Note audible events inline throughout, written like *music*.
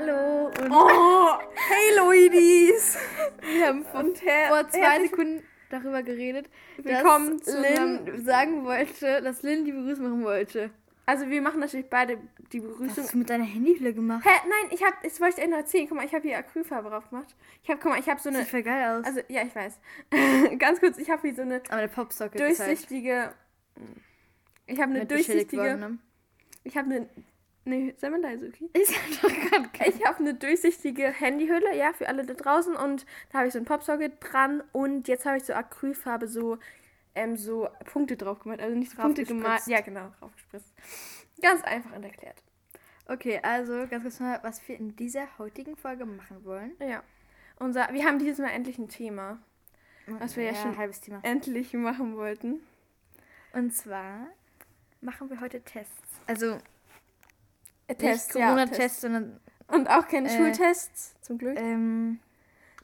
Hallo und Oh, *laughs* hey Ladies! wir haben vor, vor zwei Sekunden darüber geredet, Willkommen dass zu Lynn sagen wollte, dass Lynn die Begrüßung machen wollte. Also wir machen natürlich beide die Was Begrüßung. hast du mit deiner Handyhülle gemacht? Hä, nein, ich habe, das wollte ich dir noch erzählen. Guck mal, ich habe hier Acrylfarbe drauf gemacht. Ich habe, guck mal, ich habe so eine, Sieht voll geil aus. also ja, ich weiß. *laughs* Ganz kurz, ich habe hier so eine Aber der Popsocket ist halt durchsichtige, ich habe eine durchsichtige, worden, ne? ich habe eine, ne, sei mal leise, okay? Ist ja doch gerade geil. *laughs* Ich habe eine durchsichtige Handyhülle, ja, für alle da draußen und da habe ich so ein Popsocket dran und jetzt habe ich so Acrylfarbe so ähm, so Punkte drauf gemalt, also nicht Punkte gemalt, ja genau, draufgespritzt. Ganz einfach und erklärt. Okay, also ganz kurz mal, was wir in dieser heutigen Folge machen wollen. Ja. Unser, wir haben dieses Mal endlich ein Thema, Was wir ja schon- ein halbes Thema. endlich machen wollten. Und zwar machen wir heute Tests. Also Ja, Corona-Tests, Tests. sondern Und auch keine Äh, Schultests, zum Glück. ähm,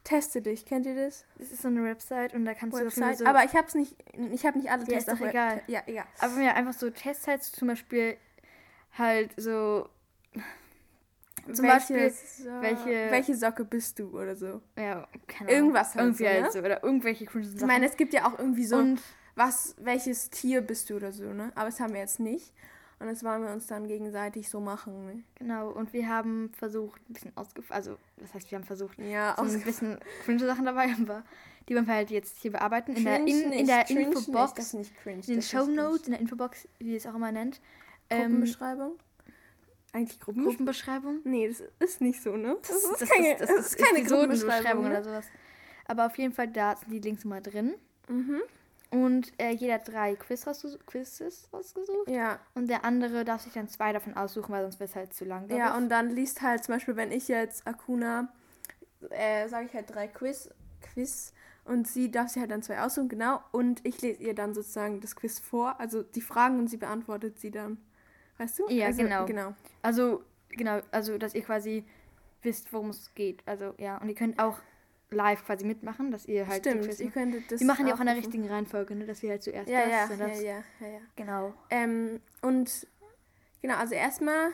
Teste dich, kennt ihr das? es ist so eine Website und da kannst du Website. dafür so Aber ich hab's nicht, ich habe nicht alle Ja, Tests. ist doch egal. Ja, egal. Aber ja, einfach so Tests halt zum Beispiel halt so. Zum Beispiel, so welche- welche Socke bist du oder so. ja, keine Ahnung. Irgendwas halt Irgendwie so, halt ne? so. Oder irgendwelche Sachen. Ich meine, es gibt ja auch irgendwie so, und was, welches Tier bist du oder so, ne? Aber das haben wir jetzt nicht. Und das wollen wir uns dann gegenseitig so machen, ne? genau, und wir haben versucht, ein bisschen ausgef... Also, das heißt, wir haben versucht, Ja, so ein bisschen cringe Sachen dabei, aber die wollen wir halt jetzt hier bearbeiten. In der, in, in der Infobox, Das ist nicht cringe. in den das ist Show cringe. Notes, in der Infobox, wie ihr es auch immer nennt. Ähm, Gruppenbeschreibung? Eigentlich Gruppenbeschreibung? Gruppenbeschreibung. Nee, das ist nicht so, ne? Das, das, das, keine, das, ist keine Gruppenbeschreibung, Episodenbeschreibung ne? oder sowas. Aber auf jeden Fall, da sind die Links immer drin. Mhm. Und äh, jeder hat drei Quiz rausgesucht, Quizzes rausgesucht. Ja, Und der andere darf sich dann zwei davon aussuchen, weil sonst wird es halt zu lang. ja, ich. und dann liest halt zum Beispiel, wenn ich jetzt Akuna, äh, sage ich halt drei Quiz, Quiz und sie darf sich halt dann zwei aussuchen, genau. Und ich lese ihr dann sozusagen das Quiz vor, also die Fragen und sie beantwortet sie dann. Weißt du? Ja, also, genau. genau. Also, genau, also, dass ihr quasi wisst, worum es geht. Also, ja. Und ihr könnt auch live quasi mitmachen, dass ihr halt Stimmt, ihr könntet das. Wir machen die auch in der richtigen Reihenfolge, ne? Dass wir halt zuerst Ja, das ja, ja, das. ja, ja, ja. Genau. Ähm, und genau, also erstmal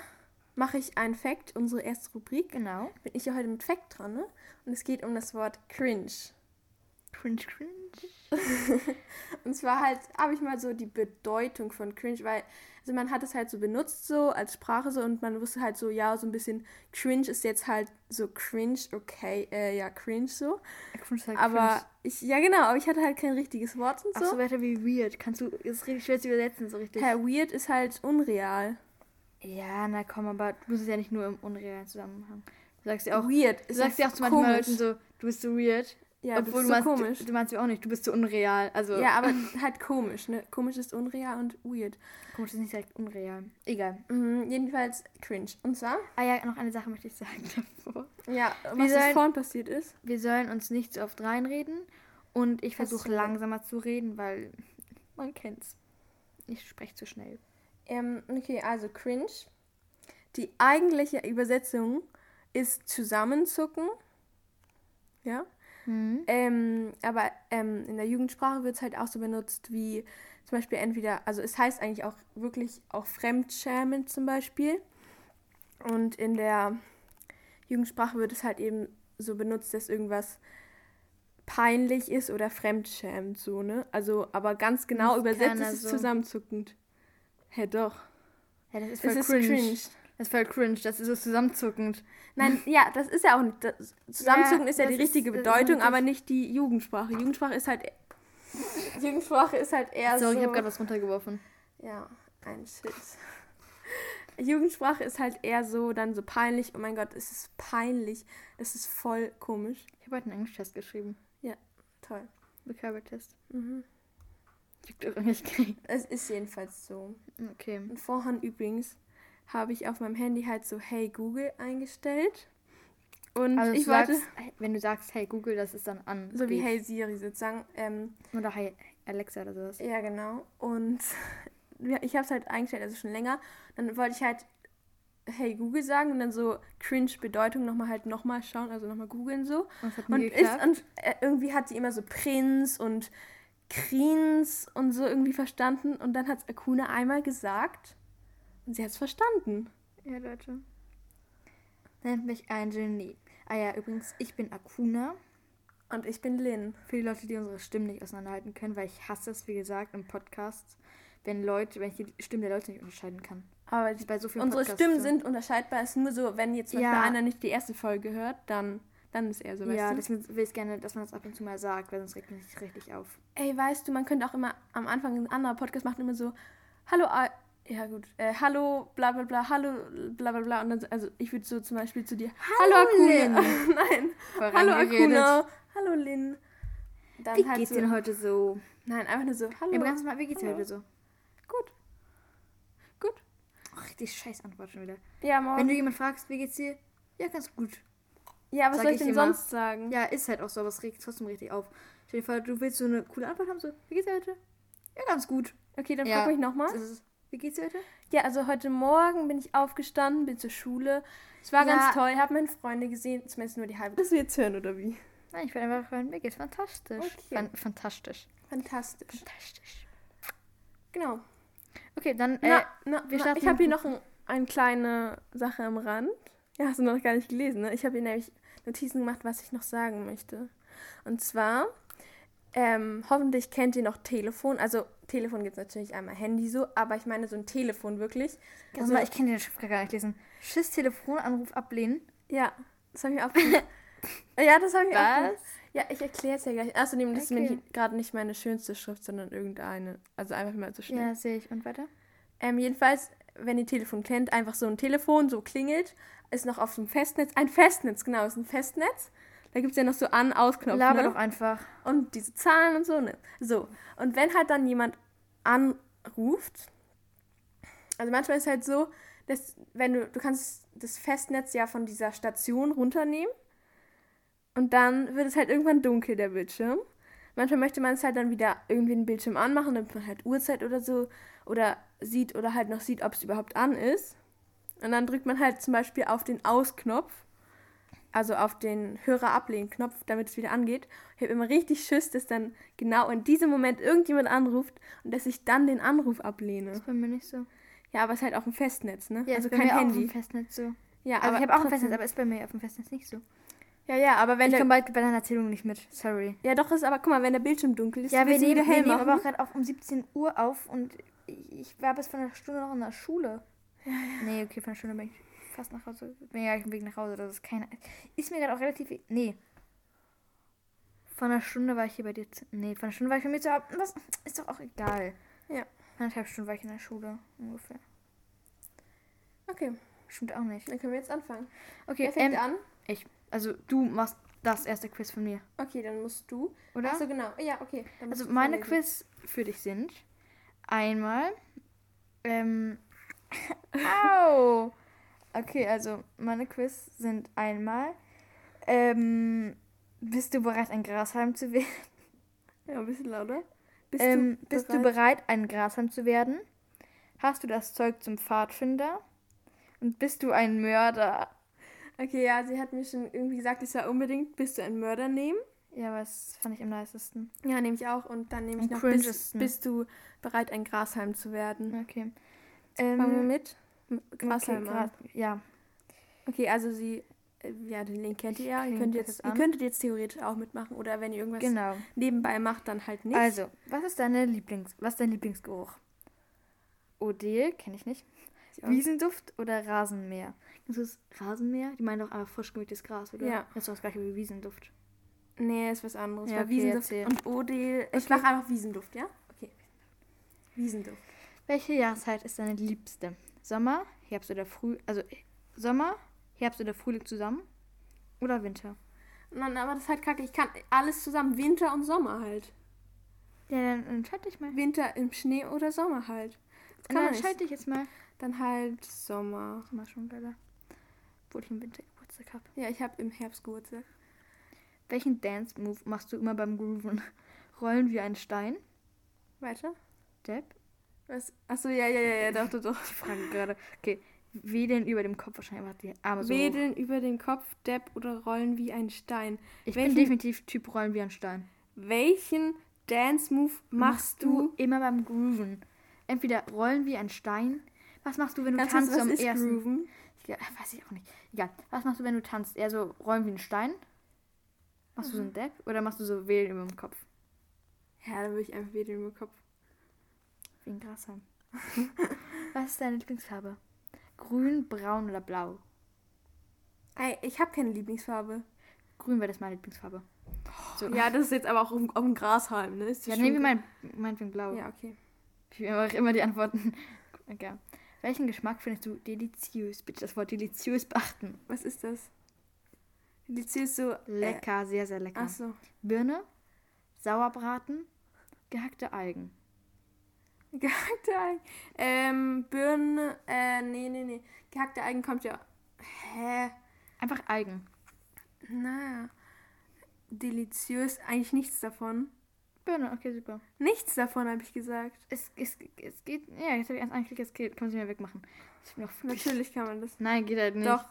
mache ich einen Fact, unsere erste Rubrik. Genau. Bin ich ja heute mit Fact dran, ne? Und es geht um das Wort cringe. Cringe, cringe. *laughs* Und zwar halt, habe ich mal so die Bedeutung von cringe, weil, also man hat es halt so benutzt so als Sprache so und man wusste halt so, ja, so ein bisschen cringe ist jetzt halt so cringe, okay, äh, ja, cringe so. Cringe halt Aber cringe. ich, ja genau, aber ich hatte halt kein richtiges Wort und Ach so, so. weiter wie weird. Kannst du, ist richtig schwer zu übersetzen, so richtig. Hä, weird ist halt unreal. Ja, na komm, aber du musst es ja nicht nur im unrealen Zusammenhang. Du sagst ja auch, weird du sagst ja auch zu manchen Leuten so, du bist so weird. Ja, obwohl du so meinst, komisch. Du, du meinst ja auch nicht, du bist so unreal. Also, Ja, aber *laughs* halt komisch, ne? Komisch ist unreal und weird. komisch ist nicht direkt unreal. Egal. Mhm, jedenfalls cringe. Und zwar? Ah ja, noch eine Sache möchte ich sagen *laughs* davor. Ja, Wir was sollen- vorhin passiert ist. Wir sollen uns nicht so oft reinreden und ich versuche so? langsamer zu reden, weil man kennt's. Ich spreche zu schnell. Ähm, okay, also cringe. Die eigentliche Übersetzung ist zusammenzucken. Ja. Mhm. Ähm, aber ähm, in der Jugendsprache wird es halt auch so benutzt wie zum Beispiel entweder, also es heißt eigentlich auch wirklich auch Fremdschämen zum Beispiel. Und in der Jugendsprache wird es halt eben so benutzt, dass irgendwas peinlich ist oder fremdschämend so, ne? Also, aber ganz genau Das übersetzt ist es so. zusammenzuckend. Hä, doch. Ja, das ist Es voll ist cringe. Das ist voll cringe. Das ist so zusammenzuckend. Nein, ja, das ist ja auch nicht. Das, zusammenzucken Ja, ist ja die richtige ist- Bedeutung, aber nicht die Jugendsprache. Jugendsprache ist halt. *laughs* Jugendsprache ist halt eher Sorry, so. ich habe gerade was runtergeworfen. Ja, ein Shit. Jugendsprache ist halt eher so, dann so peinlich. Oh mein Gott, es ist peinlich. Das ist voll komisch. Ich habe heute einen Englisch-Test geschrieben. Toll. Vokabeltest. Mhm. Hab doch nicht. *laughs* Es ist jedenfalls so. Okay. Und vorhin übrigens habe ich auf meinem Handy halt so Hey Google eingestellt. Und Also ich sagst, wenn du sagst, hey Google, das ist dann an. So wie. Hey Siri sozusagen. Ähm, Oder hey Alexa oder sowas. Ja, genau. Und *laughs* ich habe es halt eingestellt, also schon länger. Dann wollte ich halt Hey Google sagen und dann so cringe Bedeutung nochmal halt nochmal schauen, also nochmal googeln so. Und Und, ist, und äh, irgendwie hat sie immer so Prinz und Krins und so irgendwie verstanden. Und dann hat es Akuna einmal gesagt und sie hat es verstanden. Ja, Leute. nennt mich ein Genie. Ah ja, übrigens, ich bin Akuna. Und ich bin Lynn. Für die Leute, die unsere Stimmen nicht auseinanderhalten können, weil ich hasse es, wie gesagt, im Podcast, wenn Leute, wenn ich die Stimmen der Leute nicht unterscheiden kann. Aber bei so vielen unsere Podcasts Stimmen sind unterscheidbar. Es ist nur so, wenn jetzt zum Beispiel Ja. einer nicht die erste Folge hört, dann, dann ist er so, weißt Ja, du? deswegen will ich gerne, dass man das ab und zu mal sagt, weil sonst regt mich richtig auf. Ey, weißt du, man könnte auch immer am Anfang ein anderer Podcast machen, immer so, hallo, ja gut, äh, hallo, bla bla bla, hallo, bla bla bla. Und dann, so- also ich würde so zum Beispiel zu dir, hallo, Hallo, Akuna. *laughs* Nein, Voll hallo reingeredet. Akuna, hallo Lynn. Dann Wie halt geht's so, dir denn heute so? Nein, einfach nur so, hallo. Ja, ganz mal, wie geht's dir heute so? Gut. Gut. Ach, richtig scheiß Antwort schon wieder. Ja, morgen. Wenn du jemanden fragst, wie geht's dir? Ja, ganz gut. ja, was sag soll ich ich denn immer. sonst sagen? Ja, ist halt auch so, aber es regt trotzdem richtig auf. Stell dir vor, du willst so eine coole Antwort haben, so, wie geht's dir heute? Ja, ganz gut. Okay, dann Ja. frag mich nochmal. Wie geht's dir heute? Ja, also heute Morgen bin ich aufgestanden, bin zur Schule. Es war Ja. ganz toll, habe meine Freunde gesehen, zumindest nur die halbe. Das wir jetzt hören, oder wie? Nein, ich will einfach hören, mir geht's fantastisch. Okay. Fan fantastisch. Fantastisch. Fantastisch. Genau. Okay, dann, Na, äh, na, wir na, starten ich habe hier noch ein, eine kleine Sache am Rand. Ja, hast du noch gar nicht gelesen, ne? Ich habe hier nämlich Notizen gemacht, was ich noch sagen möchte. Und zwar, ähm, hoffentlich kennt ihr noch Telefon. Also, Telefon gibt es natürlich einmal Handy so, aber ich meine so ein Telefon wirklich. ganz mal, ich kann den Schrift gar nicht lesen. Schiss, Telefonanruf ablehnen. Ja, das habe ich auch gemacht. *laughs* ja, das habe ich auch gemacht. Was? Ja, ich erkläre es ja gleich. Außerdem, das ist Okay. nämlich gerade nicht meine schönste Schrift, sondern irgendeine. Also einfach mal so schnell. Ja, sehe ich. Und weiter? Ähm, jedenfalls, wenn ihr Telefon kennt, einfach so ein Telefon, so klingelt, ist noch auf so einem Festnetz. Ein Festnetz, genau, ist ein Festnetz. Da gibt es ja noch so An-, Ausknopf. Laber ne? doch einfach. Und diese Zahlen und so, ne? So. Und wenn halt dann jemand anruft, also manchmal ist halt so, dass wenn du, du kannst das Festnetz ja von dieser Station runternehmen und dann wird es halt irgendwann dunkel, der Bildschirm. Manchmal möchte man es halt dann wieder irgendwie den Bildschirm anmachen, damit man halt Uhrzeit oder so oder sieht oder halt noch sieht, ob es überhaupt an ist. Und dann drückt man halt zum Beispiel auf den Ausknopf, also auf den Hörer-Ablehnen-Knopf, damit es wieder angeht. Ich habe immer richtig Schiss, dass dann genau in diesem Moment irgendjemand anruft und dass ich dann den Anruf ablehne. Ist bei mir nicht so. Ja, aber es ist halt auch ein Festnetz, ne? Ja, also ist bei kein mir auch auf Handy. dem Festnetz so. Ja, Also aber ich habe auch ein Festnetz, aber ist bei mir auf dem Festnetz nicht so. Ja, ja, aber wenn ich komme bald bei deiner Erzählung nicht mit. Sorry. Ja, doch, ist aber guck mal, wenn der Bildschirm dunkel ist, Ja, wir nehmen, wieder wir hell nehmen machen. aber auch gerade auch um 17 Uhr auf und ich war bis vor einer Stunde noch in der Schule. Nee, okay, von einer Stunde bin ich fast nach Hause. Bin ja auf dem Weg nach Hause. Das ist keine. Ist mir gerade auch relativ. Nee. Von einer Stunde war ich hier bei dir. zu- Nee, von einer Stunde war ich bei mir zu Hause. Das ist doch auch egal. Ja. Anderthalb Stunden war ich in der Schule. Ungefähr. Okay, Stimmt auch nicht. dann können wir jetzt anfangen. Okay, Wer fängt ähm, an? ich. Also, du machst das erste Quiz von mir, Okay, dann musst du. oder? Achso, genau. Ja, okay. Also meine. Quiz für dich sind einmal ähm *laughs* Au! Okay, also meine Quiz sind einmal ähm bist du bereit ein Grashalm zu werden? Ja, ein bisschen lauter. Bist ähm, bist du bereit? bereit ein Grashalm zu werden? Hast du das Zeug zum Pfadfinder? Und bist du ein Mörder? Okay, ja, sie hat mir schon irgendwie gesagt, ich soll unbedingt Bist du ein Mörder nehmen. Ja, was fand ich am nicesten. Ja, nehme ich auch. Und dann nehme ich noch bist, bist du bereit, ein Grashalm zu werden. Okay. Fangen wir Ähm, mit? Grashalm okay, ja, Okay, also sie, äh, ja, den Link kennt ihr ja. Ihr, könnt jetzt, ihr könntet jetzt theoretisch auch mitmachen oder wenn ihr irgendwas genau. nebenbei macht, dann halt nicht. Also, was ist deine Lieblings was ist dein Lieblingsgeruch? Odel, kenne ich nicht. Ja. Wiesenduft oder Rasenmäher? Das Rasenmäher? Die meinen doch einfach frisch gemähtes Gras, oder? Ja. Das ist doch das gleiche wie Wiesenduft. Nee, ist was anderes. Ja, okay, Wiesenduft erzähl. und Odel. Ich mache einfach Wiesenduft, ja? Okay. Wiesenduft. Welche Jahreszeit ist deine liebste? Sommer, Herbst oder Früh, also äh, Sommer, Herbst oder Frühling zusammen oder Winter? Nein, aber das ist halt kacke. Ich kann alles zusammen. Winter und Sommer halt. Ja, dann entscheide dich mal. Winter im Schnee oder Sommer halt. Das kann Dann entscheide dich jetzt mal. Dann halt Sommer. Mal schon geiler. Obwohl ich im Winter Geburtstag habe. Ja, ich habe im Herbst Geburtstag. Welchen Dance-Move machst du immer beim Grooven? *laughs* Rollen wie ein Stein? Weiter? Depp? Was? Achso, ja, ja, ja, ja, doch, doch, doch. Ich frage gerade. Okay, wedeln über dem Kopf wahrscheinlich einfach die Arme so. Wedeln über den Kopf, Depp oder rollen wie ein Stein. Ich welchen- bin definitiv Typ Rollen wie ein Stein. Welchen Dance-Move machst du? immer beim Grooven? Entweder rollen wie ein Stein, Was machst du, wenn du tanzt du was am ersten? grooven? Ja, weiß ich auch nicht. Egal. Was machst du, wenn du tanzt? Eher so räumen wie ein Stein? Machst du so Mhm. einen Depp? Oder machst du so wählen über dem Kopf? Ja, dann würde ich einfach wieder im Kopf. Wie ein Grashalm. *laughs* Was ist deine Lieblingsfarbe? Grün, braun oder blau? Ey, ich habe keine Lieblingsfarbe. Grün wäre das meine Lieblingsfarbe. So. Ja, das ist jetzt aber auch auf, auf dem Grashalm, ne? Ist ja nehmen wir mein, meinetwegen blau. Ja, okay. Ich will einfach immer die Antworten. *laughs* Okay. Welchen Geschmack findest du deliziös? Bitte das Wort deliziös beachten. Was ist das? Deliziös so. Lecker, sehr, sehr Äh, lecker. ach so. Birne, Sauerbraten, gehackte Algen. Gehackte Algen. Ähm, Birnen. Äh, nee, nee, nee. Gehackte Algen kommt ja. Hä? Einfach Algen. Na. Deliziös. Eigentlich nichts davon. Birne, okay, super. Nichts davon, habe ich gesagt. Es, es, es geht. Ja, jetzt habe ich eins angeklickt, es geht. Kann man sie mir wegmachen. Natürlich kann man das. Nein, geht halt nicht. Doch.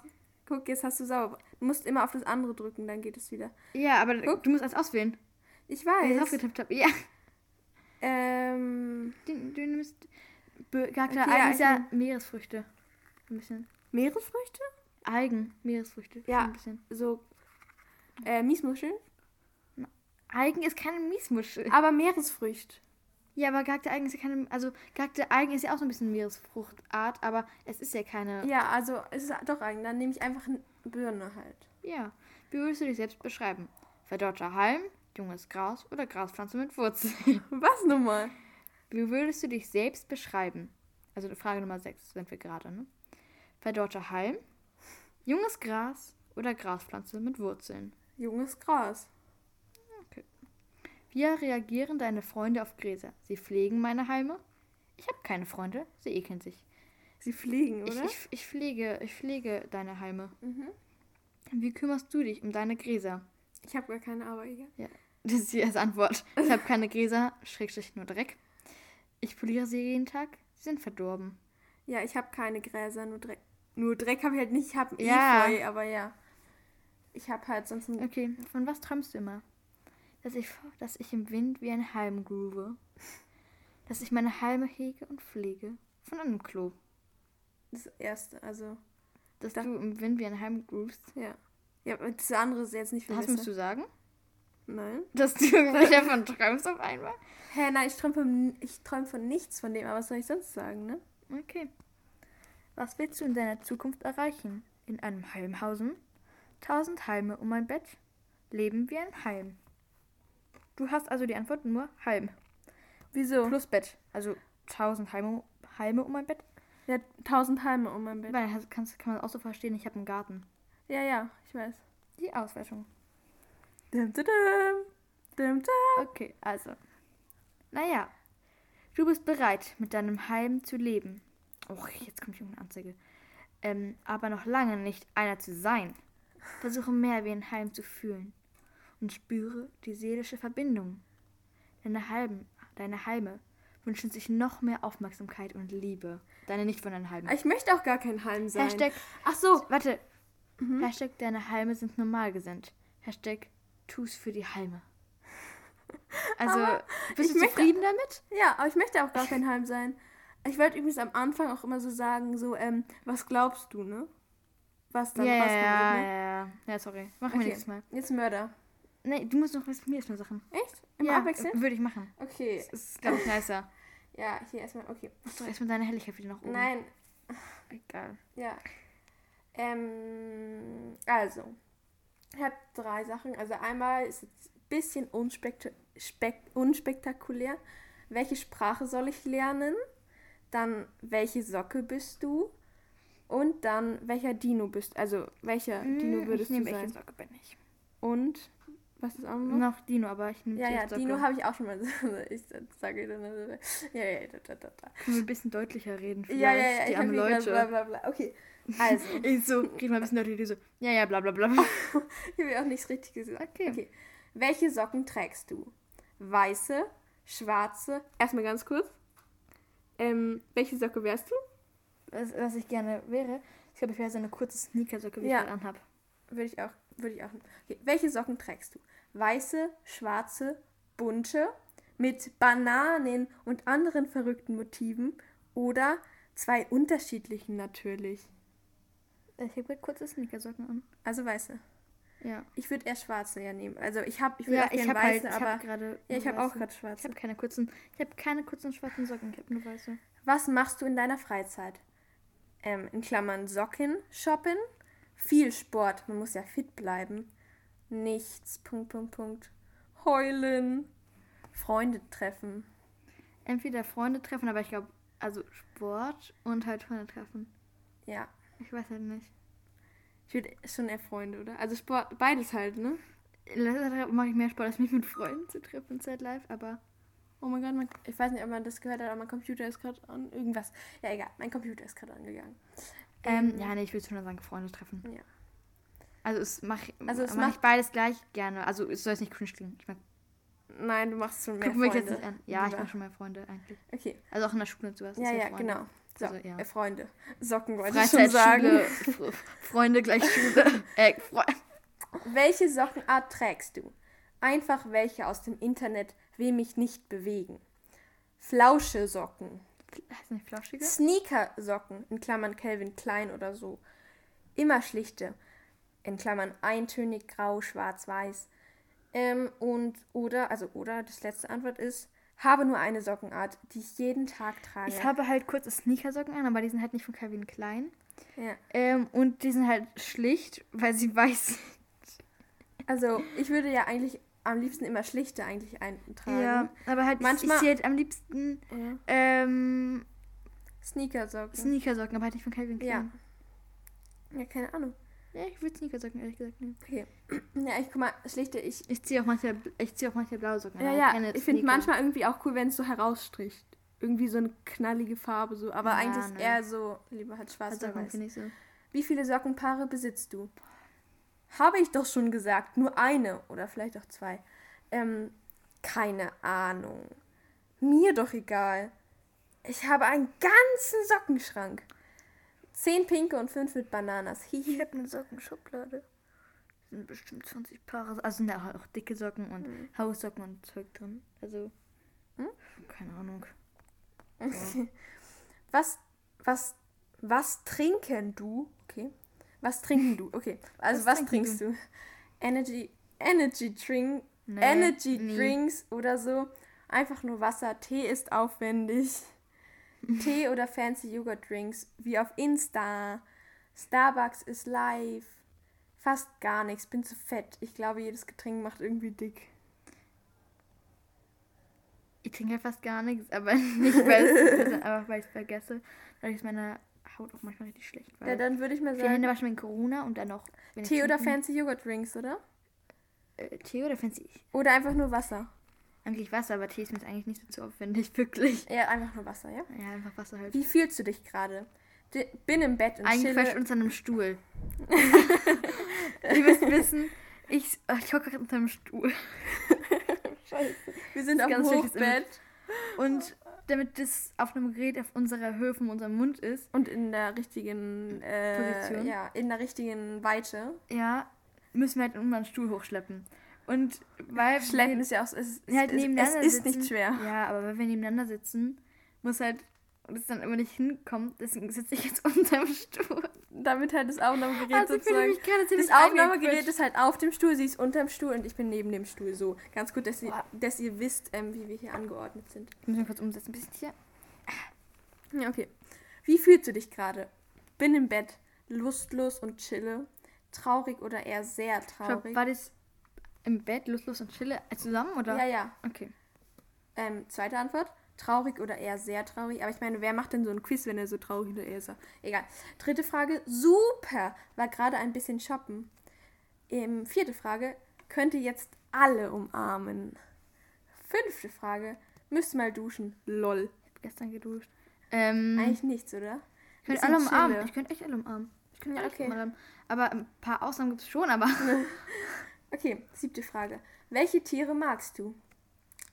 Guck, jetzt hast du sauber. Du musst immer auf das andere drücken, dann geht es wieder. Ja, aber Guck. du musst eins auswählen. Ich Weil ich weiß. aufgetippt habe. Ja. Ähm, Du, du nimmst. Be- Gehackte Okay, Algen ist ja Meeresfrüchte. Ein bisschen. Meeresfrüchte? Algen, Meeresfrüchte. Ja. Ein bisschen. So. Äh, Miesmuscheln? Algen ist keine Miesmuschel. Aber Meeresfrüchte. Ja, aber gehackte Algen ist ja keine. Also, gehackte Algen ist ja auch so ein bisschen Meeresfruchtart, aber es ist ja keine. Ja, also es ist doch Algen. Dann nehme ich einfach eine Birne halt. Ja. Wie würdest du dich selbst beschreiben? Verdorrter Halm, junges Gras oder Graspflanze mit Wurzeln? *laughs* Was nochmal? Wie würdest du dich selbst beschreiben? Also Frage Nummer 6 sind wir gerade, ne? Verdorrter Halm, junges Gras oder Graspflanze mit Wurzeln? Junges Gras. Wie reagieren deine Freunde auf Gräser? Sie pflegen meine Halme? Ich habe keine Freunde, sie ekeln sich. Sie fliegen, Ich, oder? ich, ich, pflege, ich pflege deine Halme. mhm. Wie kümmerst du dich um deine Gräser? Ich habe gar keine, aber egal. *laughs* Das ist die erste Antwort. Ich habe keine Gräser, Schrägstrich nur Dreck. Ich poliere sie jeden Tag, sie sind verdorben. Ja, ich habe keine Gräser, nur Dreck. Nur Dreck habe ich halt nicht. Ich habe Ja. Efeu, aber ja. Ich habe halt sonst ein Okay, von was träumst du immer? Dass ich, dass ich im Wind wie ein Halm groove. Dass ich meine Halme hege und pflege. Von einem Klo. das erste, also Dass Da- du im Wind wie ein Halm groovst. ja. Ja, das andere ist jetzt nicht viel Was besser. musst du sagen? Nein. Dass du wirklich davon träumst auf einmal? Hä, nein, ich träume von, ich träum von nichts von dem, aber was soll ich sonst sagen, ne? Okay. Was willst du in deiner Zukunft erreichen? In einem Halmhausen? Tausend Halme um ein Bett? Leben wie ein Halm. Du hast also die Antwort nur Halm. Wieso? Plus Bett. Also tausend Halme, Halme um ein Bett? Ja, tausend Halme um mein Bett. Weil kannst, kann man auch so verstehen, ich habe einen Garten. Ja, ja, ich weiß. Die Auswertung. Dum, dum, dum. Okay, also. Naja. Du bist bereit, mit deinem Heim zu leben. Och, jetzt kommt irgendeine Anzeige. Ähm, aber noch lange nicht einer zu sein. Versuche mehr wie ein Heim zu fühlen. Und spüre die seelische Verbindung. Deine Halben, deine Halme wünschen sich noch mehr Aufmerksamkeit und Liebe. Deine nicht von deinen Halmen. Ich möchte auch gar kein Halm sein. Hashtag, Ach so. warte. Hashtag, deine Halme sind normal gesinnt. Hashtag, tu's für die Halme. Also, Aber bist ich du möchte- zufrieden damit? Ja, aber ich möchte auch gar kein Halm sein. Ich wollte übrigens am Anfang auch immer so sagen, so, ähm, was glaubst du, ne? Was dann Ja, ja, rauskommt, ja, ne? ja, ja. Ja, sorry. Machen wir Okay. nächstes Mal. Jetzt Mörder. Nee, du musst noch was von mir erstmal Sachen. Echt? Im ja, Abwechseln? würde ich machen. Okay. Das ist, glaube ich, nicer. *laughs* Ja, hier erstmal, okay. Mach doch erstmal deine Helligkeit wieder nach oben. Nein, Egal. ja. Ähm, also, ich habe drei Sachen. Also einmal ist es ein bisschen unspekta spek unspektakulär. Welche Sprache soll ich lernen? Dann, welche Socke bist du? Und dann, welcher Dino bist Also, welcher Dino Mm, würdest ich du nehme welche sein? Socke bin ich. Und, was ist auch noch? Noch Dino, aber ich nehme Ja, ja, Socke. Dino habe ich auch schon mal. *laughs* ich sage dann. Ja, ja, da, da, da, da. Können wir ein bisschen deutlicher reden vielleicht? Ja, ja, ja, die ich armen Leute. bla bla bla. Okay, also, *laughs* Ich so, red mal ein bisschen deutlicher, die so, ja, ja, bla bla bla. *laughs* ich habe auch nichts richtig gesagt. Okay. Okay. Welche Socken trägst du? Weiße, schwarze. Erstmal ganz kurz. Ähm, welche Socke wärst du? Was, was ich gerne wäre, ich glaube, ich wäre so eine kurze Sneakersocke, wie Ja. ich gerade anhab. Würde ich auch. Würde ich auch. Okay. Welche Socken trägst du? Weiße, schwarze, bunte, mit Bananen und anderen verrückten Motiven oder zwei unterschiedlichen natürlich. Ich habe gerade kurze Sneakersocken an. Also weiße. Ja. Ich würde eher schwarze ja nehmen. Also ich habe ich würd Ja, auch ich halt, weiße, ich aber habe gerade. ja, ich habe auch gerade Ich schwarze. habe keine kurzen, ich habe keine kurzen schwarzen Socken. Ich habe nur weiße. Was machst du in deiner Freizeit? Ähm, in Klammern Socken, shoppen, viel Sport, man muss ja fit bleiben. Nichts, Punkt, Punkt, Punkt. Heulen, Freunde treffen. Entweder Freunde treffen, aber ich glaube, also Sport und halt Freunde treffen. Ja, Ich weiß halt nicht. ich würde schon eher Freunde, oder? Also Sport, beides halt, ne? In letzter Zeit mache ich mehr Sport, als mich mit Freunden zu treffen, Zeit live, aber Oh mein Gott, mein, ich weiß nicht, ob man das gehört hat, aber mein Computer ist gerade an. Irgendwas. Ja, egal, mein Computer ist gerade angegangen. ähm, ja, nee, ich würde schon sagen, Freunde treffen. Ja. Also es mache Also es mach macht- ich beides gleich gerne. Also es soll jetzt nicht cringe klingen. Ich mag, Nein, du machst schon *laughs* mehr guck mich Freunde. jetzt nicht an. Ja, ich lieber. mag schon meine Freunde eigentlich. Okay, Also auch in der Schule und sowas. ja, ja, Freunde. genau. So, Also, ja. äh, Freunde. Socken wollte ich schon sagen. Schule, Freunde gleich Schule. *laughs* äh, Fre Welche Sockenart trägst du? Einfach welche aus dem Internet will mich nicht bewegen. Flausche Socken. heißt nicht flauschige? Sneaker Socken, in Klammern Calvin Klein oder so. Immer schlichte, in Klammern eintönig, grau, schwarz, weiß. Ähm, und oder, also oder, das letzte Antwort ist, habe nur eine Sockenart, die ich jeden Tag trage. Ich habe halt kurze Sneakersocken an, aber die sind halt nicht von Calvin Klein. ja. Ähm, und die sind halt schlicht, weil sie weiß sind. *laughs* Also ich würde ja eigentlich am liebsten immer schlichte eigentlich eintragen. Ja, aber halt Manchmal- ich ziehe halt am liebsten ja. ähm, Sneakersocken. Sneakersocken, aber halt nicht von Calvin Klein. ja, keine Ahnung. Ja, ich würde Sneakersocken ehrlich gesagt nehmen. Okay. *clears throat* Ja, ich guck mal, schlichte ich. Ich ziehe auch manchmal, ich ziehe auch manchmal blaue Socken. Ja, ja, ich finde Sneaker. manchmal irgendwie auch cool, wenn es so herausstricht. Irgendwie so eine knallige Farbe so. Aber Ja, eigentlich ne. eher so, lieber halt schwarz also oder Socken weiß. ich so. Wie viele Sockenpaare besitzt du? Habe ich doch schon gesagt, nur eine oder vielleicht auch zwei. Ähm, keine Ahnung. Mir doch egal. Ich habe einen ganzen Sockenschrank. Zehn pinke und fünf mit Bananas. Ich Hihi. habe eine Sockenschublade. Sind bestimmt 20 Paare. Also sind da auch dicke Socken und Mhm. Haussocken und Zeug drin. Also, Hm? keine Ahnung. *laughs* Was, was, was trinken du? Okay. Was trinken du? Okay. Also was, Was trinkst trinken du? Energy, Energy Drink, Nee, Energy nie. Drinks oder so. Einfach nur Wasser. Tee ist aufwendig. Tee oder fancy Joghurt Drinks wie auf Insta. Starbucks ist live. Fast gar nichts. Bin zu fett. Ich glaube, jedes Getränk macht irgendwie dick. Ich trinke halt fast gar nichts, aber *laughs* nicht, weil es, einfach weil ich es vergesse. Dadurch ist meine Haut auch manchmal richtig schlecht. Ja, dann würde ich mal die Hände sagen, waschen wegen Corona und dann noch. ich Tee oder fancy Joghurt Drinks, oder? Äh, Tee oder fancy? Oder einfach nur Wasser. Eigentlich Wasser, aber Tee ist mir eigentlich nicht so zu aufwendig, *laughs* wirklich. Ja, einfach nur Wasser, ja? Ja, einfach Wasser halt. Wie fühlst du dich gerade? Bin im Bett und Eingefasst chille. unter einem Stuhl. *laughs* *laughs* Ihr müsst wissen, ich, oh, ich hocke gerade unter einem Stuhl. Wir sind auf dem Hochbett Und damit das auf einem Gerät auf unserer Höhe von unserem Mund ist, und in der richtigen äh, Position? Ja, in der richtigen Weite. ja, müssen wir halt einen Stuhl hochschleppen. Und weil Schleppen ist ja auch, es, ist- wir halt es, es ist sitzen, nicht schwer. Ja, aber wenn wir nebeneinander sitzen, muss halt und es dann immer nicht hinkommt, deswegen sitze ich jetzt *laughs* unter dem Stuhl. Damit halt das Aufnahmegerät Also ich sozusagen. mich gerade Das Aufnahmegerät ist halt auf dem Stuhl, sie ist unter dem Stuhl und ich bin neben dem Stuhl. So, ganz gut, dass, ihr, dass ihr wisst, ähm, wie wir hier angeordnet sind. Ich muss kurz umsetzen, ein bisschen hier. Ja, okay. Wie fühlst du dich gerade? Bin im Bett, lustlos und chille. Traurig oder eher sehr traurig? War das im Bett, lustlos und chille äh, zusammen, oder? Ja, ja. Okay. Ähm, zweite Antwort. Traurig oder eher sehr traurig. Aber ich meine, wer macht denn so ein Quiz, wenn er so traurig oder eher ist? Egal. Dritte Frage. Super. War gerade ein bisschen shoppen. Ähm, vierte Frage. Könnte jetzt alle umarmen. Fünfte Frage. Müsste mal duschen. Lol. Gestern geduscht. Ähm, Eigentlich nichts, oder? ich könnte alle umarmen. Ich könnte echt alle umarmen. Ich könnte Ja, okay. umarmen. Aber ein paar Ausnahmen gibt es schon, aber. *laughs* Okay, siebte Frage. Welche Tiere magst du?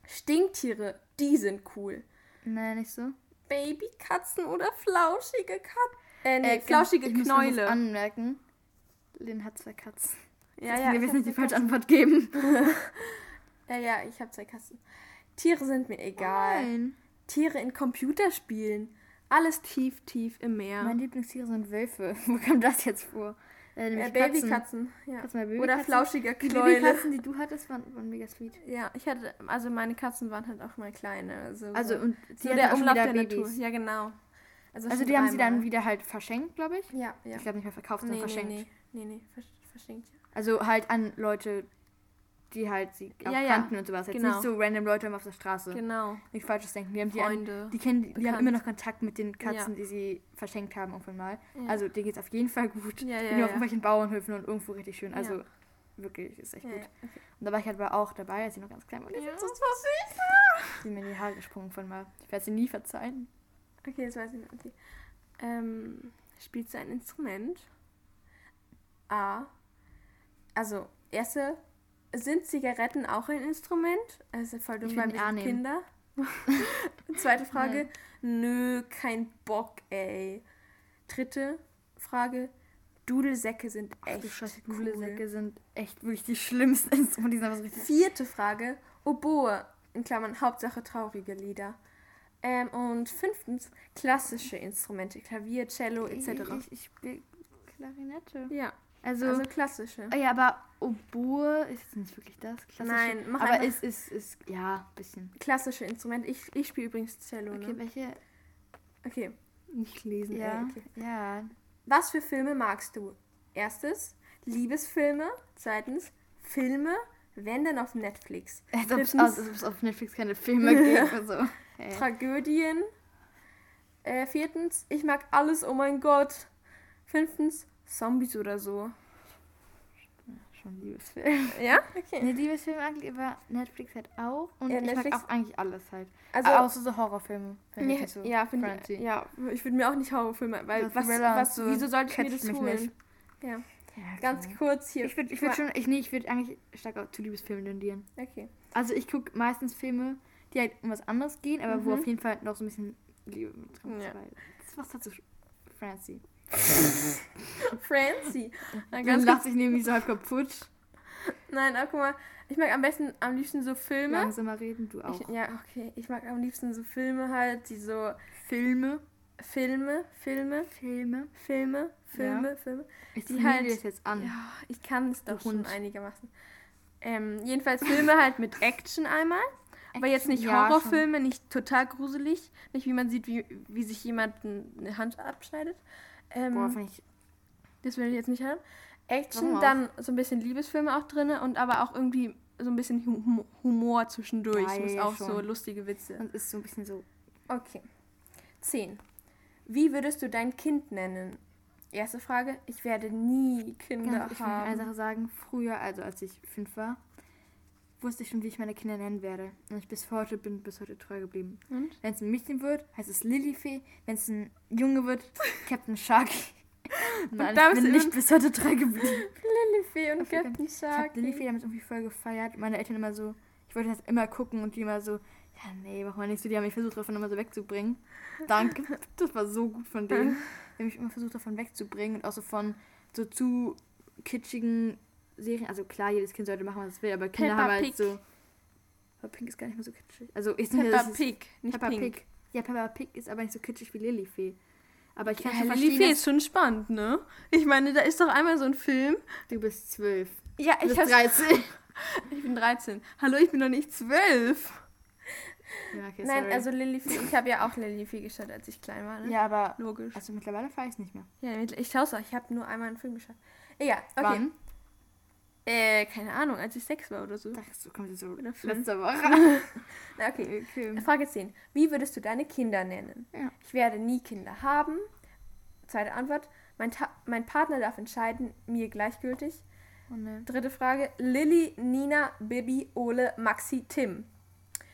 Stinktiere, die sind cool. Nein, nicht so. Babykatzen oder flauschige Katzen? Äh, nee, Äh, flauschige ich muss noch was Knäule. anmerken. Lynn hat zwei Katzen. Ja, wir ja, ich wissen hab nicht die falsche Antwort geben. *laughs* *laughs* Ja, ja, ich habe zwei Katzen. Tiere sind mir egal. Nein. Tiere in Computerspielen. Alles tief, tief im Meer. Meine Lieblingstiere sind Wölfe. *laughs* Wo kam das jetzt vor? Äh, äh, Babykatzen. Ja. Katzen mal Oder Babykatzen. flauschiger Die Knäule. Babykatzen, die du hattest, waren, waren mega sweet. Ja, ich hatte, also meine Katzen waren halt auch mal kleine. Also, Also, so, und so die der hatten auch Umlauf der Babys. Natur. Ja, genau. Also, schon die haben sie dann wieder halt verschenkt, glaube ich. Ja, ja. Ich glaube nicht mehr verkauft, Nee, sondern nee, verschenkt. nee, nee, nee, vers verschenkt. Also halt an Leute, die halt sie auch Ja, ja, kannten und sowas. Jetzt genau. nicht so random Leute auf der Straße. Genau. Nicht falsches denken. Die haben die, an, Freunde. die kennen, die haben immer noch Kontakt mit den Katzen, Ja. die sie verschenkt haben irgendwann mal. Ja. Also denen geht's auf jeden Fall gut. Ja, ja, die ja. auf irgendwelchen Bauernhöfen und irgendwo richtig schön. Also Ja. wirklich, ist echt ja, gut. ja. Okay. Und da war ich halt aber auch dabei, als sie noch ganz klein war. Die Ja, so süß. sind mir in die Haare gesprungen von mal. Ich werde sie nie verzeihen. Okay, das weiß ich nicht. Okay. Ähm, spielst du ein Instrument? A. Also, erste, sind Zigaretten auch ein Instrument? Also voll dumm, weil wir. Kinder. *laughs* Zweite Frage, nö, kein Bock, ey. Dritte Frage, Dudelsäcke sind Ach echt du Scheiße, cool. Dudelsäcke sind echt wirklich die schlimmsten *laughs* Instrumente. Vierte Frage, Oboe, in Klammern Hauptsache traurige Lieder. Ähm, und fünftens, klassische Instrumente, Klavier, Cello etc. Ich, ich, ich spiele Klarinette. Ja, Also, also klassische. Ja, aber Oboe ist jetzt nicht wirklich das. Klassische. Nein, mach aber einfach- ist, ist, ist, ja, ein bisschen. Klassische Instrumente. Ich, ich spiele übrigens Cello, Okay, ne? welche? Okay. Nicht lesen, Ja, ey, okay. ja. Was für Filme magst du? Erstes, Liebesfilme. Zweitens, Filme, wenn denn auf Netflix. *laughs* Als ob es Drittens- als ob es auf Netflix keine Filme *laughs* gibt oder so. Hey. Tragödien. Äh, viertens, ich mag alles, oh mein Gott. Fünftens, Zombies oder so. Schon Liebesfilm. *laughs* Ja? Okay. Ne, Liebesfilme eigentlich über Netflix halt auch. Und Ja, ich Netflix- mag auch eigentlich alles halt. Also, außer so Horrorfilme. Find ich ja, nicht so ja, finde ich, ja, ich würde mir auch nicht Horrorfilme, weil So was, Thriller was, so wieso sollte ich mir das holen? nicht. Ja. Ja, Ganz okay. kurz hier. Ich würde ich würd schon, ich, nee, ich würde eigentlich stark auch zu Liebesfilmen tendieren. Okay. Also ich gucke meistens Filme, die halt um was anderes gehen, aber wo Mhm. auf jeden Fall noch so ein bisschen Liebe mit drin ist. Ja. weil Das macht halt so fancy. *laughs* Francie. Dann ganz lacht sich nämlich so halb kaputt. Nein, aber guck mal, ich mag am besten, am liebsten so Filme. Langsamer reden, du auch. Ich, ja, okay. Ich mag am liebsten so Filme halt, die so Filme. Filme, Filme, Filme. Filme, Filme, Filme. Ich Die halt- das jetzt an. Ja, ich kann es doch schon einigermaßen. Ähm, jedenfalls Filme halt mit Action einmal. Aber jetzt nicht Action, ja, Horrorfilme, nicht total gruselig. Nicht wie man sieht, wie, wie sich jemand eine Hand abschneidet. Ähm, Boah, fand ich. das will ich jetzt nicht haben. Action, dann so ein bisschen Liebesfilme auch drin und aber auch irgendwie so ein bisschen Hum- Humor zwischendurch. Ja, Muss ja, auch so schon. lustige Witze. Und ist so ein bisschen so. Okay. 10. Wie würdest du dein Kind nennen? Erste Frage. Ich werde nie Kinder Ganz, ich will eine haben. Sache sagen. Früher, also als ich fünf war, wusste ich schon, wie ich meine Kinder nennen werde. Und ich bis heute bin bis heute treu geblieben. Und? Wenn es ein Mädchen wird, heißt es Lilifee. Wenn es ein Junge wird, Captain Sharky. *laughs* Nein, da ich bist bin nicht bis heute treu geblieben. Lillifee und Captain Ich habe Shark. Lilifee damit irgendwie voll gefeiert. Meine Eltern immer so, ich wollte das immer gucken und die immer so, ja nee, mach mal nicht so. Die haben mich versucht davon immer so wegzubringen. Danke, *laughs* das war so gut von denen. *laughs* Die haben mich immer versucht davon wegzubringen und auch so von so zu kitschigen Serien. Also klar, jedes Kind sollte machen, was es will, aber Kinder Peppa haben halt Pig. so... Peppa Pig ist gar nicht mehr so kitschig. Also ich Peppa das ist- Pig, nicht Peppa Pink. Pig. Ja, Peppa Pig ist aber nicht so kitschig wie Lilifee. Aber ich kann Ja, schon verstehen, Lillifee dass ist schon spannend, ne? Ich meine, da ist doch einmal so ein Film. du bist zwölf. Ja, Du ich, bist hab, 13. *laughs* ich bin 13. Hallo, ich bin doch nicht 12. Ja, okay, Nein, also Lillifee, ich habe ja auch Lillifee geschaut, als ich klein war, ne? Ja, aber... Logisch. Also mittlerweile fahre ich es nicht mehr. Ja, ich schaue es auch. Ich habe nur einmal einen Film geschaut. Egal, okay. Wann? Äh, keine Ahnung, als ich sechs war oder so. Dachtest du, kommt so Oder fünf. letzte Woche. *laughs* Na, okay. *laughs* okay. Frage 10. Wie würdest du deine Kinder nennen? Ja. Ich werde nie Kinder haben. Zweite Antwort. Mein, Ta mein Partner darf entscheiden, mir gleichgültig. Oh, ne. Dritte Frage. Lilly, Nina, Bibi, Ole, Maxi, Tim.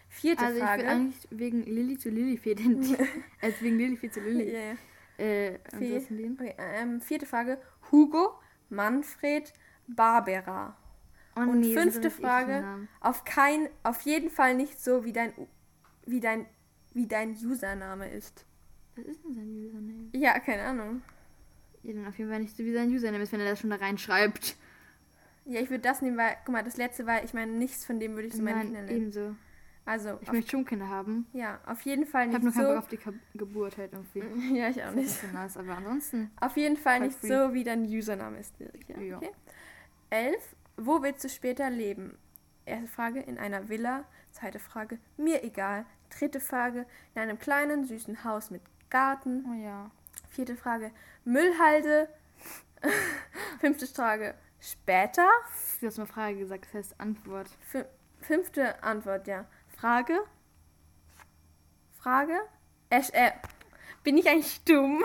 Vierte Also ich Frage. eigentlich wegen Lilly zu Lilifee tendieren. *laughs* als wegen Lilifee zu Lilly. ja. Äh, Fee. Okay, ähm, vierte Frage. Hugo, Manfred, Barbara. Oh, Und nee, fünfte so Frage. Auf kein, auf jeden Fall nicht so, wie dein, wie dein, wie dein Username ist. Was ist denn sein Username? Ja, keine Ahnung. Ja, dann auf jeden Fall nicht so wie sein Username ist, wenn er das schon da reinschreibt. Ja, ich würde das nehmen, weil, guck mal, das letzte war, ich meine, nichts von dem würde ich so meinen Kindern nennen. ebenso. Also, Ich möchte schon Kinder haben. ja, auf jeden Fall Ich nicht habe nur keinen Bock so. auf die Geburt halt irgendwie. *laughs* Ja, ich auch Das ist nicht. nicht so nice, aber ansonsten. Auf jeden Fall nicht free. so, wie dein Username ist. Ja. Okay. 11. Wo willst du später leben? Erste Frage, in einer Villa. Zweite Frage, mir egal. Dritte Frage, in einem kleinen, süßen Haus mit Garten. Oh ja. Vierte Frage, Müllhalde. *laughs* Fünfte Frage, später. Du hast mal Frage gesagt, das heißt Antwort. Fü- Fünfte Antwort, ja. Frage. Frage. Äh, äh, bin ich eigentlich dumm?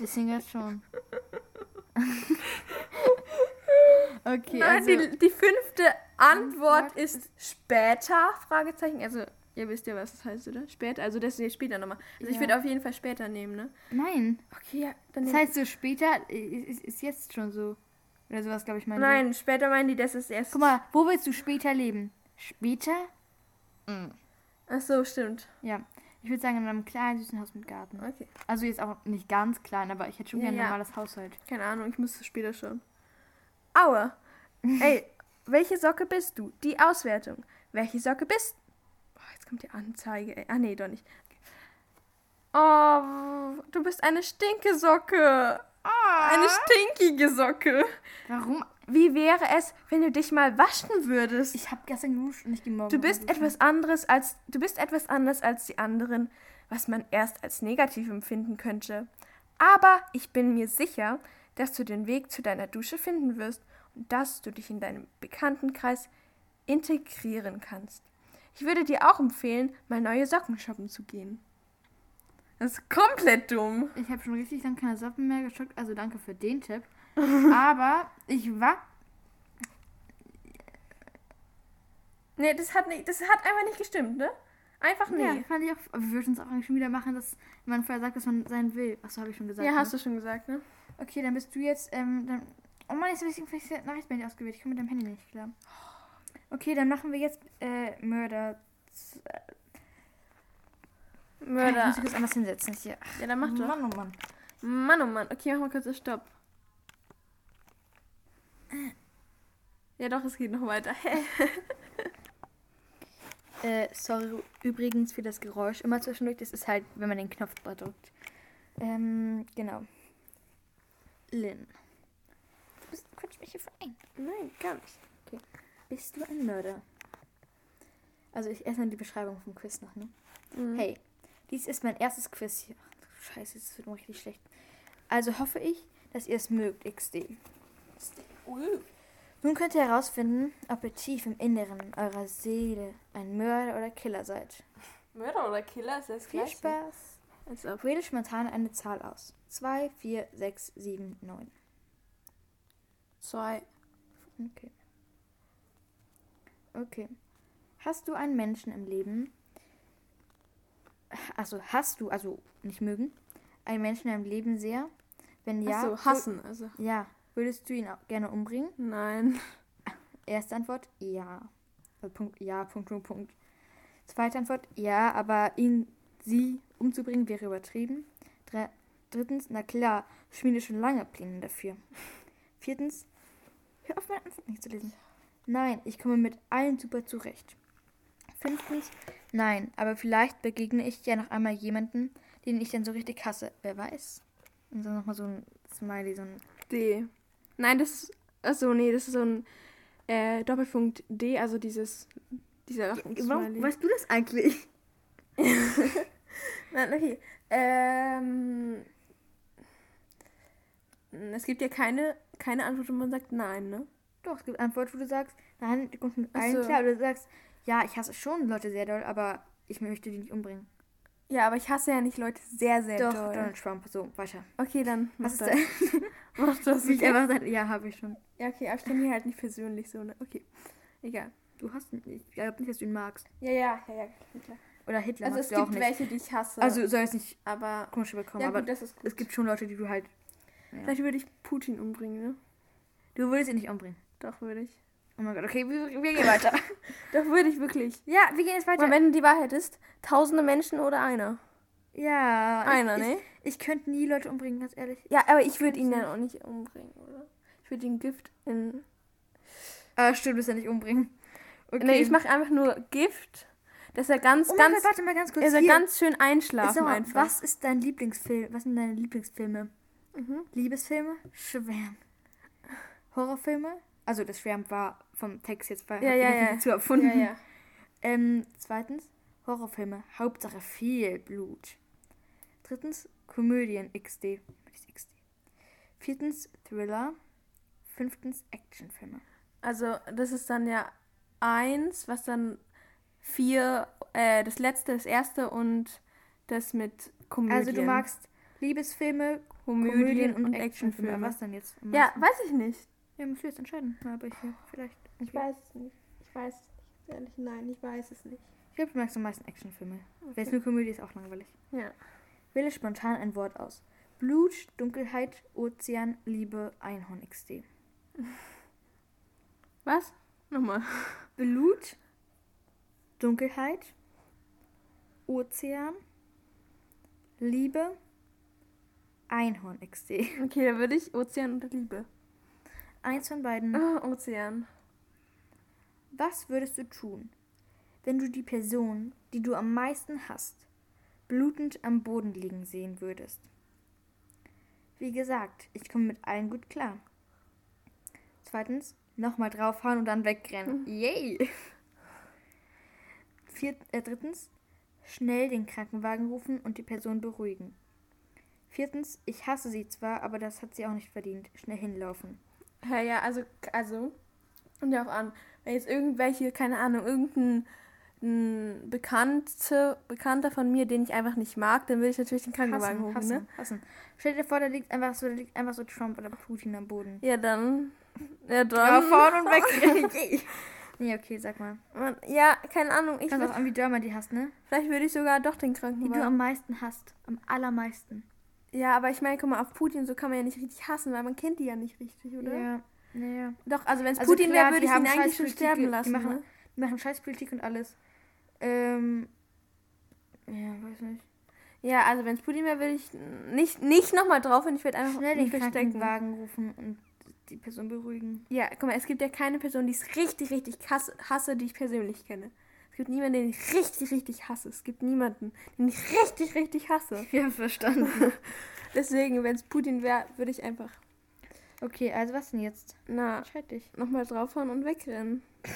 Deswegen jetzt schon. *laughs* okay, Nein, also. die, die fünfte Antwort ist später, Fragezeichen. Also, ihr wisst ja, was das heißt, oder? Später, also das ist später nochmal. Also ich Ja. würde auf jeden Fall später nehmen, ne? Nein. Okay, ja, dann Das heißt so später ist, ist, jetzt schon so. Oder sowas, glaube ich, mal. Nein, später meinen die, das ist erst... Guck mal, wo willst du später leben? Später? Ach so, stimmt. Ja. Ich würde sagen, in einem kleinen, süßen Haus mit Garten. Okay. Also jetzt auch nicht ganz klein, aber ich hätte schon Ja, gerne ein ja. normales Haushalt. Keine Ahnung, ich müsste später schauen. Aua. Ey, welche Socke bist du? Die Auswertung. Welche Socke bist Oh, jetzt kommt die Anzeige. Ey. Ah, nee, doch nicht. Oh, du bist eine Stinkesocke. Eine stinkige Socke. Warum? Wie wäre es, wenn du dich mal waschen würdest? Ich habe gestern geduscht und nicht gemorgen. Du bist etwas anderes als du bist etwas anders als die anderen, was man erst als negativ empfinden könnte. Aber ich bin mir sicher, dass du den Weg zu deiner Dusche finden wirst und dass du dich in deinem Bekanntenkreis integrieren kannst. Ich würde dir auch empfehlen, mal neue Socken shoppen zu gehen. Das ist komplett dumm. Ich habe schon richtig lange keine Socken mehr geschockt, also danke für den Tipp. *laughs* Aber ich war. Nee, das hat nicht, das hat einfach nicht gestimmt, ne? Einfach nee. Ja, fand ich auch. Aber wir würden es auch eigentlich schon wieder machen, dass man vorher sagt, dass man sein will. Achso, habe ich schon gesagt. Ja, hast ne? du schon gesagt, ne? Okay, dann bist du jetzt. Ähm, dann, oh Mann, jetzt habe ich vielleicht Nachricht bei dir ausgewählt. Ich komme mit dem Handy nicht klar. Okay, dann machen wir jetzt äh, Mörder. Ich Mörder. muss mich kurz anders hinsetzen hier. Ja, dann mach doch. Mann, oh Mann. Mann, oh Mann. Okay, mach mal kurz einen Stopp. Ja, doch, es geht noch weiter. *laughs* Äh, sorry übrigens für das Geräusch immer zwischendurch. Das ist halt, wenn man den Knopf drückt. Ähm, genau. Lynn. Du bist, du quatsch mich hier vereint. Nein, gar nicht. Bist du ein Mörder? Also ich erstmal die Beschreibung vom Quiz noch, ne? Mhm. Hey, dies ist mein erstes Quiz hier. Ach, du Scheiße, das wird mir richtig schlecht. Also hoffe ich, dass ihr es mögt, XD. Nun könnt ihr herausfinden, ob ihr tief im Inneren eurer Seele ein Mörder oder Killer seid. Mörder oder Killer ist das Viel gleiche. Spaß. Als ob. Wähle spontan eine Zahl aus. 2, 4, 6, 7, 9. Zwei. Okay. Okay. Hast du einen Menschen im Leben? Also hast du, also nicht mögen, einen Menschen deinem Leben sehr? Wenn ja, Ja. so, hassen, also. ja, würdest du ihn auch gerne umbringen? Nein. *laughs* Erste Antwort, ja. Also Punkt, ja, Punkt, Punkt, Punkt. Zweite Antwort, ja, aber ihn, sie umzubringen wäre übertrieben. Dre drittens, na klar, ich schmiede schon lange Pläne dafür. Viertens, hör auf meine Antwort nicht zu lesen. Nein, ich komme mit allen super zurecht. Fünftens, nein, aber vielleicht begegne ich ja noch einmal jemanden, den ich dann so richtig hasse. Wer weiß? Und dann nochmal so ein Smiley, so ein D. Nein, das ist. Achso, nee, das ist so ein äh, Doppelpunkt D, also dieses. Dieser Warum Lachensmiley. weißt du das eigentlich? *laughs* *laughs* Nein, okay. Ähm. Es gibt ja keine, keine Antwort, wo man sagt nein, ne? Doch, es gibt Antworten, wo du sagst, nein, du kommst mit allen so. klar. Oder du sagst, ja, ich hasse schon Leute sehr doll, aber ich möchte die nicht umbringen. Ja, aber ich hasse ja nicht Leute sehr, sehr Doch, doll. Donald Trump, so, weiter. Okay, dann mach Was das. *laughs* Mach das. Wie ich einfach sage, ja, habe ich schon. Ja, okay, aber ich kenne ihn halt nicht persönlich so, ne? Okay. Egal. Du hast ihn, ich glaube nicht, dass du ihn magst. Ja, ja, ja, ja, klar. Oder Hitler Also es gibt welche, die ich hasse. Also soll es nicht aber. komisch überkommen, Ja, aber gut, das ist gut. es gibt schon Leute, die du halt. Ja. Vielleicht würde ich Putin umbringen, ne? Du würdest ihn nicht umbringen. Doch, würde ich. Oh mein Gott, okay, wir, wir gehen weiter. *laughs* *laughs* Doch, würde ich wirklich. ja, wir gehen jetzt weiter. Aber wenn du die Wahrheit ist, tausende Menschen oder einer? ja, Einer, ich, ne? Ich, ich könnte nie Leute umbringen, ganz ehrlich. Ja, aber ich würde ihn dann auch nicht umbringen, oder? Ich würde ihn Gift in. Ah, stimmt, du wirst ja nicht umbringen. Okay. Nee, ich mache einfach nur Gift. Dass er ganz, Oh ganz, Gott, warte mal ganz kurz. er hier. ganz schön einschlafen mal, einfach. Was ist dein Lieblingsfilm? Was sind deine Lieblingsfilme? Mhm. Liebesfilme? Schwärm. Horrorfilme? Also das Schwärm war vom Text jetzt bei Ja, ja, ja. zu erfunden. Ja, ja. Ähm, zweitens, Horrorfilme. Hauptsache viel Blut. Drittens, Komödien XD. XD? Viertens, Thriller. Fünftens, Actionfilme. Also das ist dann ja eins, was dann vier, äh, das letzte, das erste und das mit Komödien. Also du magst Liebesfilme, Komödien, Komödien, und, und Actionfilme. Actionfilme. Was denn jetzt? Ja, weiß ich nicht. Ja, musst du jetzt entscheiden. Aber ich vielleicht. Ich, Ich weiß es nicht. Ich weiß es nicht. Ehrlich, nein, ich weiß es nicht. ich glaube, du magst am meisten Actionfilme. Wenn es nur Komödie ist, auch langweilig. Ja. Wähle spontan ein Wort aus. Blut, Dunkelheit, Ozean, Liebe, Einhorn XD. Was? Nochmal. Blut, Dunkelheit, Ozean, Liebe, Einhorn XD. *laughs* Okay, dann würde ich Ozean und Liebe. Eins von beiden. Ah, Ozean. Was würdest du tun, wenn du die Person, die du am meisten hasst, blutend am Boden liegen sehen würdest? Wie gesagt, ich komme mit allen gut klar. Zweitens, nochmal draufhauen und dann wegrennen. Yay! *laughs* Viert, äh, drittens, schnell den Krankenwagen rufen und die Person beruhigen. Viertens, ich hasse sie zwar, aber das hat sie auch nicht verdient. Schnell hinlaufen. Ja, ja, also, also, und ja auch an, wenn jetzt irgendwelche, keine Ahnung, irgendein ein Bekannte, Bekannter von mir, den ich einfach nicht mag, dann will ich natürlich den Krankenwagen Hassen, hassen, ne? hassen. Stell dir vor, da liegt einfach so, da liegt einfach so Trump oder Putin am Boden. Ja, dann. Ja, dann. Draufhauen und weg. *laughs* *laughs* nee, okay, sag mal. Ja, keine Ahnung. Ich würd, auch man die hasst, ne? vielleicht würde ich sogar doch den Die du Krankenwagen. am meisten hasst. Am allermeisten. Ja, aber ich meine, guck mal, auf Putin so kann man ja nicht richtig hassen, weil man kennt die ja nicht richtig, oder? Ja, ja. Doch, also wenn es Also Putin wäre, würde ich ihn eigentlich schon sterben lassen. Die machen, ne? die machen Scheißpolitik und alles. Ähm. Ja, weiß nicht. Ja, also wenn es Putin wäre, würde ich nicht, nicht nochmal drauf und ich würde einfach Schnell den. Krankenwagen rufen und die Person beruhigen. Ja, guck mal, es gibt ja keine Person, die ich richtig, richtig hasse, die ich persönlich kenne. Es gibt niemanden, den ich richtig, richtig hasse. Es gibt niemanden, den ich richtig, richtig hasse. Ja, verstanden. *laughs* Deswegen, wenn es Putin wäre, würde ich einfach, okay, also was denn jetzt? na, Entscheid dich. nochmal draufhauen und wegrennen. *laughs*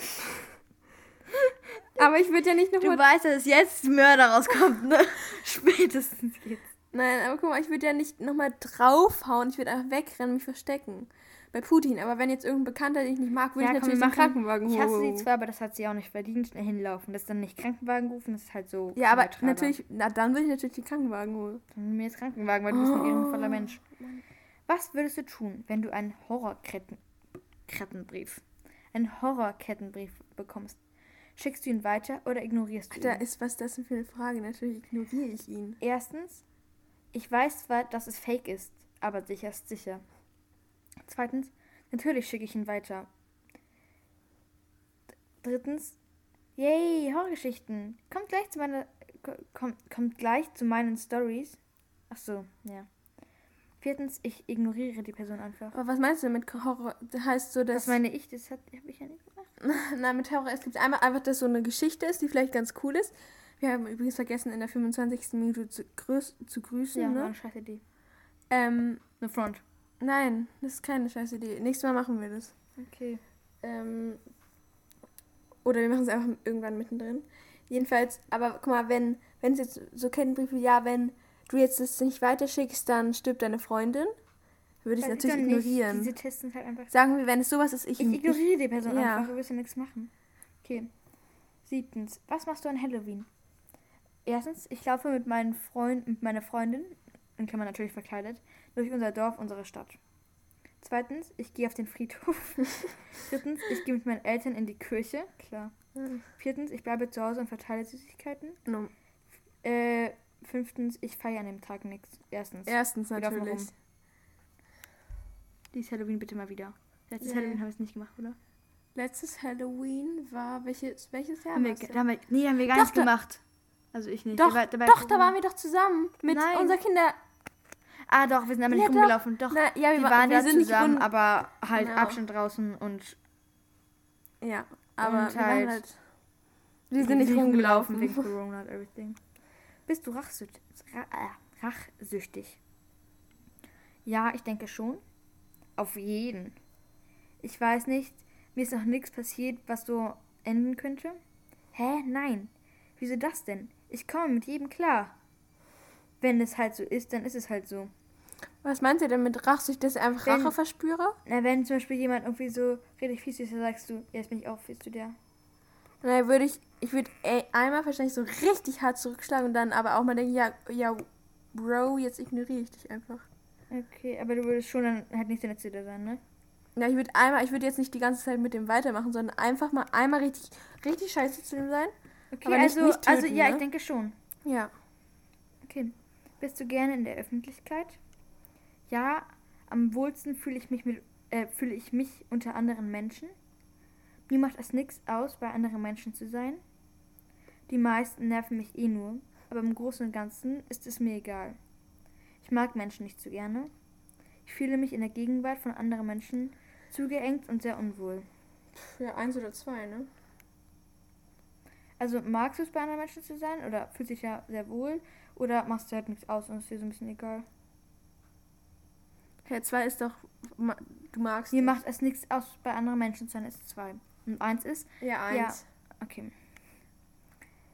Aber ich würde ja nicht Du nochmal. weißt, dass jetzt Mörder rauskommt, ne? *laughs* Spätestens jetzt. Nein, aber guck mal, ich würde ja nicht nochmal draufhauen. Ich würde einfach wegrennen, mich verstecken. Bei Putin. Aber wenn jetzt irgendein Bekannter, den ich nicht mag, würde Ja, ich natürlich den Krankenwagen Ich hasse sie holen. zwar, aber das hat sie auch nicht verdient. Schnell hinlaufen. Das ist dann nicht Krankenwagen rufen, das ist halt so. Ja, aber natürlich, na dann würde ich natürlich den Krankenwagen holen. Dann mir jetzt Krankenwagen, weil du bist ein Oh. ehrenvoller Mensch. Was würdest du tun, wenn du einen Horrorkettenbrief, einen Horrorkettenbrief bekommst? Schickst du ihn weiter oder ignorierst du Da ihn? ist was das denn für eine Frage. Natürlich ignoriere ich ihn. Erstens, ich weiß zwar, dass es fake ist, aber sicher ist sicher. Zweitens, natürlich schicke ich ihn weiter. Drittens, yay, Horrorgeschichten. Kommt gleich zu meiner, kommt, kommt gleich zu meinen Stories. Ach so, ja. Viertens, ich ignoriere die Person einfach. Aber was meinst du mit Horror? Das heißt so, dass. Das meine ich, das habe ich ja nicht gemacht. *laughs* Nein, mit Horror, es gibt einmal einfach, dass so eine Geschichte ist, die vielleicht ganz cool ist. Wir haben übrigens vergessen, in der 25. Minute zu, grüß, zu grüßen, Ja, ne? eine scheiß Idee. Ähm, Eine Front. Nein, das ist keine scheiß Idee. Nächstes Mal machen wir das. Okay. Ähm, oder wir machen es einfach irgendwann mittendrin. Jedenfalls, aber guck mal, wenn wenn es jetzt so Kettenbriefe, ja, wenn du jetzt das nicht weiterschickst, dann stirbt deine Freundin. Würde ich Weiß natürlich doch nicht. ignorieren. Diese Tests sind halt einfach Sagen wir, wenn es sowas ist, ich, Ich ignoriere die Person ja. einfach, du wirst ja nichts machen. Okay. Siebtens, was machst du an Halloween? Erstens, ich laufe mit meinen Freund, mit meiner Freundin, in Klammern natürlich verkleidet, durch unser Dorf, unsere Stadt. Zweitens, ich gehe auf den Friedhof. *laughs* Drittens, ich gehe mit meinen Eltern in die Kirche, klar. Viertens, ich bleibe zu Hause und verteile Süßigkeiten. No. Äh, fünftens, ich feiere an dem Tag nichts. Erstens. Erstens Wir natürlich. Dieses Halloween bitte mal wieder. Letztes Ja. Halloween habe ich es nicht gemacht, oder? Letztes Halloween war welches, welches Jahr? Haben wir, da haben wir, nee, haben wir gar Doch, nicht gemacht. Also ich nicht. Doch, war- doch, da waren wir doch zusammen mit Nein. unserer Kinder. Ah, doch, wir sind aber nicht Ja, rumgelaufen. Doch, Na, ja, wir, wir wa- waren wir nicht zusammen, aber halt Genau. Abstand draußen und Ja, aber Und wir halt- halt. Wir sind nicht rumgelaufen. wegen Corona und everything. Bist du rachsüchtig? Äh, rachsüchtig? Ja, ich denke schon. Auf jeden. Ich weiß nicht, mir ist noch nichts passiert, was so enden könnte. Hä? Nein. Wieso das denn? Ich komme mit jedem klar. Wenn es halt so ist, dann ist es halt so. Was meint ihr denn mit Rachsucht, dass ich einfach Wenn- Rache verspüre? Na, wenn zum Beispiel jemand irgendwie so richtig fies ist, dann sagst du, jetzt bin ich auch fies zu dir. Dann würde ich, ich würde einmal wahrscheinlich so richtig hart zurückschlagen und dann aber auch mal denken, ja, ja, Bro, jetzt ignoriere ich dich einfach. Okay, aber du würdest schon dann halt nicht der Letzte da sein, ne? Ja, ich würde einmal, ich würde jetzt nicht die ganze Zeit mit dem weitermachen, sondern einfach mal einmal richtig, richtig scheiße zu dem sein. Okay, Aber also, nicht also töten, ja, ne? ich denke schon. Ja. Okay. Bist du gerne in der Öffentlichkeit? Ja, am wohlsten fühle ich mich mit äh, fühle ich mich unter anderen Menschen. Mir macht es nichts aus, bei anderen Menschen zu sein. Die meisten nerven mich eh nur, aber im Großen und Ganzen ist es mir egal. Ich mag Menschen nicht so gerne. Ich fühle mich in der Gegenwart von anderen Menschen zugeengt und sehr unwohl. Ja, eins oder zwei, ne? Also magst du es bei anderen Menschen zu sein oder fühlst dich ja sehr wohl oder machst du halt nichts aus und ist dir so ein bisschen egal? Ja, zwei ist doch, ma- du magst Mir macht es nichts aus, bei anderen Menschen zu sein, ist zwei. Und eins ist, Ja, eins. okay.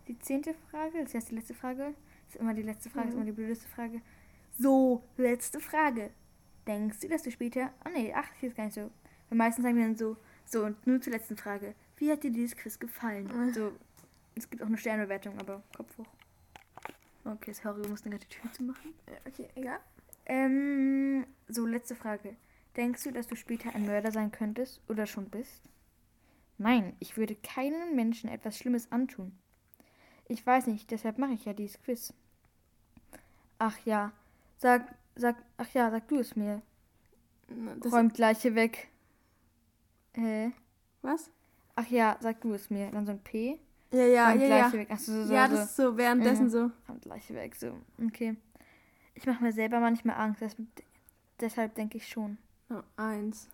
Die zehnte Frage, das ist jetzt die letzte Frage. Ist immer die letzte Frage, ist Mhm. immer die blödeste Frage. So, letzte Frage. Denkst du, dass du später. Oh nee, ach, hier ist gar nicht so. Weil meistens sagen wir dann so, so, und nur zur letzten Frage. Wie hat dir dieses Quiz gefallen? Mhm. So, es gibt auch eine Sternbewertung, aber Kopf hoch. Okay, sorry, wir mussten gerade die Tür zu machen. Ja, okay, egal. Ähm, so, letzte Frage. Denkst du, dass du später ein Mörder sein könntest oder schon bist? Nein, ich würde keinem Menschen etwas Schlimmes antun. Ich weiß nicht, deshalb mache ich ja dieses Quiz. Ach ja, sag, sag, ach ja, sag du es mir. Das, Räumt Leiche weg. Hä? was? Ach ja, sag du es mir. Dann so ein P. Ja, ja, Räumt ja, Leiche ja. weg. Achso, so, so, Ja, so. das ist so währenddessen Mhm. so. Räumt Leiche weg, so. Okay. Ich mache mir selber manchmal Angst. Das, deshalb denke ich schon. Oh, eins.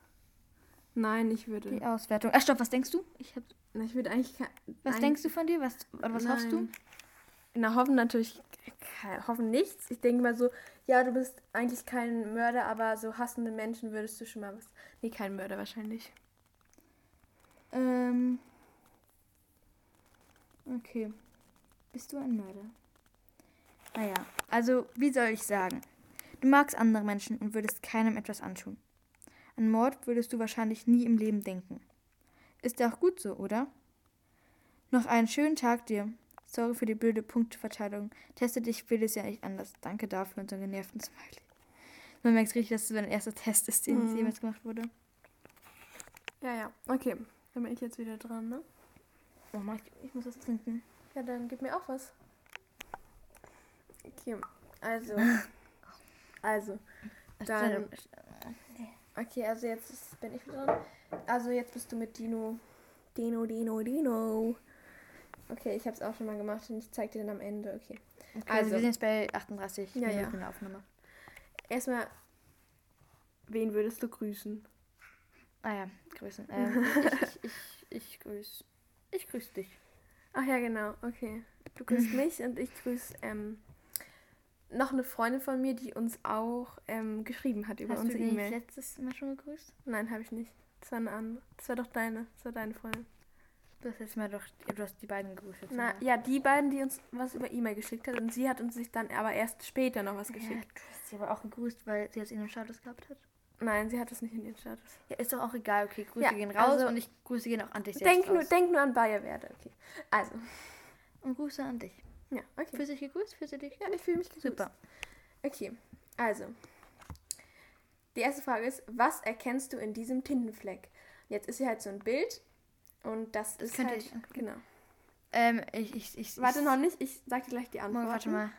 Nein, ich würde. Die Auswertung. Ach, stopp, was denkst du? Ich hab, Na, ich würde eigentlich. was ein- denkst du von dir? Was, oder was hoffst du? Nein. Na, hoffen natürlich. Hoffen nichts. Ich denke mal so, ja, du bist eigentlich kein Mörder, aber so hassende Menschen würdest du schon mal was. Nee, kein Mörder wahrscheinlich. Ähm. Okay. Bist du ein Mörder? Naja, also, wie soll ich sagen? Du magst andere Menschen und würdest keinem etwas antun. An Mord würdest du wahrscheinlich nie im Leben denken. Ist ja auch gut so, oder? Noch einen schönen Tag dir. Sorry für die blöde Punkteverteilung. Teste dich, will es ja nicht anders. Danke dafür und so genervten Smiley. Man merkt richtig, dass es mein erster Test ist, den Mhm. jemals gemacht wurde. Ja, ja. Okay. Dann bin ich jetzt wieder dran, ne? Oh Mann, ich, ich muss was trinken. Ja, dann gib mir auch was. Okay. Also. Also. Dann. Okay, also jetzt ist, bin ich wieder dran. Also jetzt bist du mit Dino. Dino, Dino, Dino. Okay, ich habe es auch schon mal gemacht und ich zeig dir dann am Ende. Okay. Okay, also, Also- wir sind jetzt bei 38 Ja, Minuten ja. Aufnahme. Erstmal, wen würdest du grüßen? Ah ja, grüßen. *laughs* Ähm, ich, ich, ich, ich grüße. Ich grüße dich. Ach ja, genau. Okay. Du grüßt *laughs* mich und ich grüße ähm, noch eine Freundin von mir, die uns auch ähm, geschrieben hat über Hast du unsere die nicht E-Mail. letztes Mal schon gegrüßt? Nein, habe ich nicht. Das war eine andere. Das war doch deine. Das war deine Freundin. Du hast jetzt mal doch, du hast die beiden gegrüßt. Na, ja, die beiden, die uns was über E-Mail geschickt hat und sie hat uns sich dann aber erst später noch was Ja, geschickt. du hast sie aber auch gegrüßt, weil sie es in dem Status gehabt hat. Nein, sie hat es nicht in ihren Status. Ja, ist doch auch egal. Okay, Grüße Ja, gehen raus also- und ich Grüße gehen auch an dich selbst Denk nur, raus. denk nur an Bayerwerde. Okay. Also. Und Grüße an dich. Ja, okay. Fühlst du dich gegrüßt? Fühlst du dich? Ja, ich fühle mich gegrüßt. Super. Okay, also. Die erste Frage ist, was erkennst du in diesem Tintenfleck? Jetzt ist hier halt so ein Bild und das, ist könnte halt, ich angucken. genau. Ähm, ich, ich, ich. Warte ich, noch nicht, ich sag dir gleich die Antwort. Warte mal.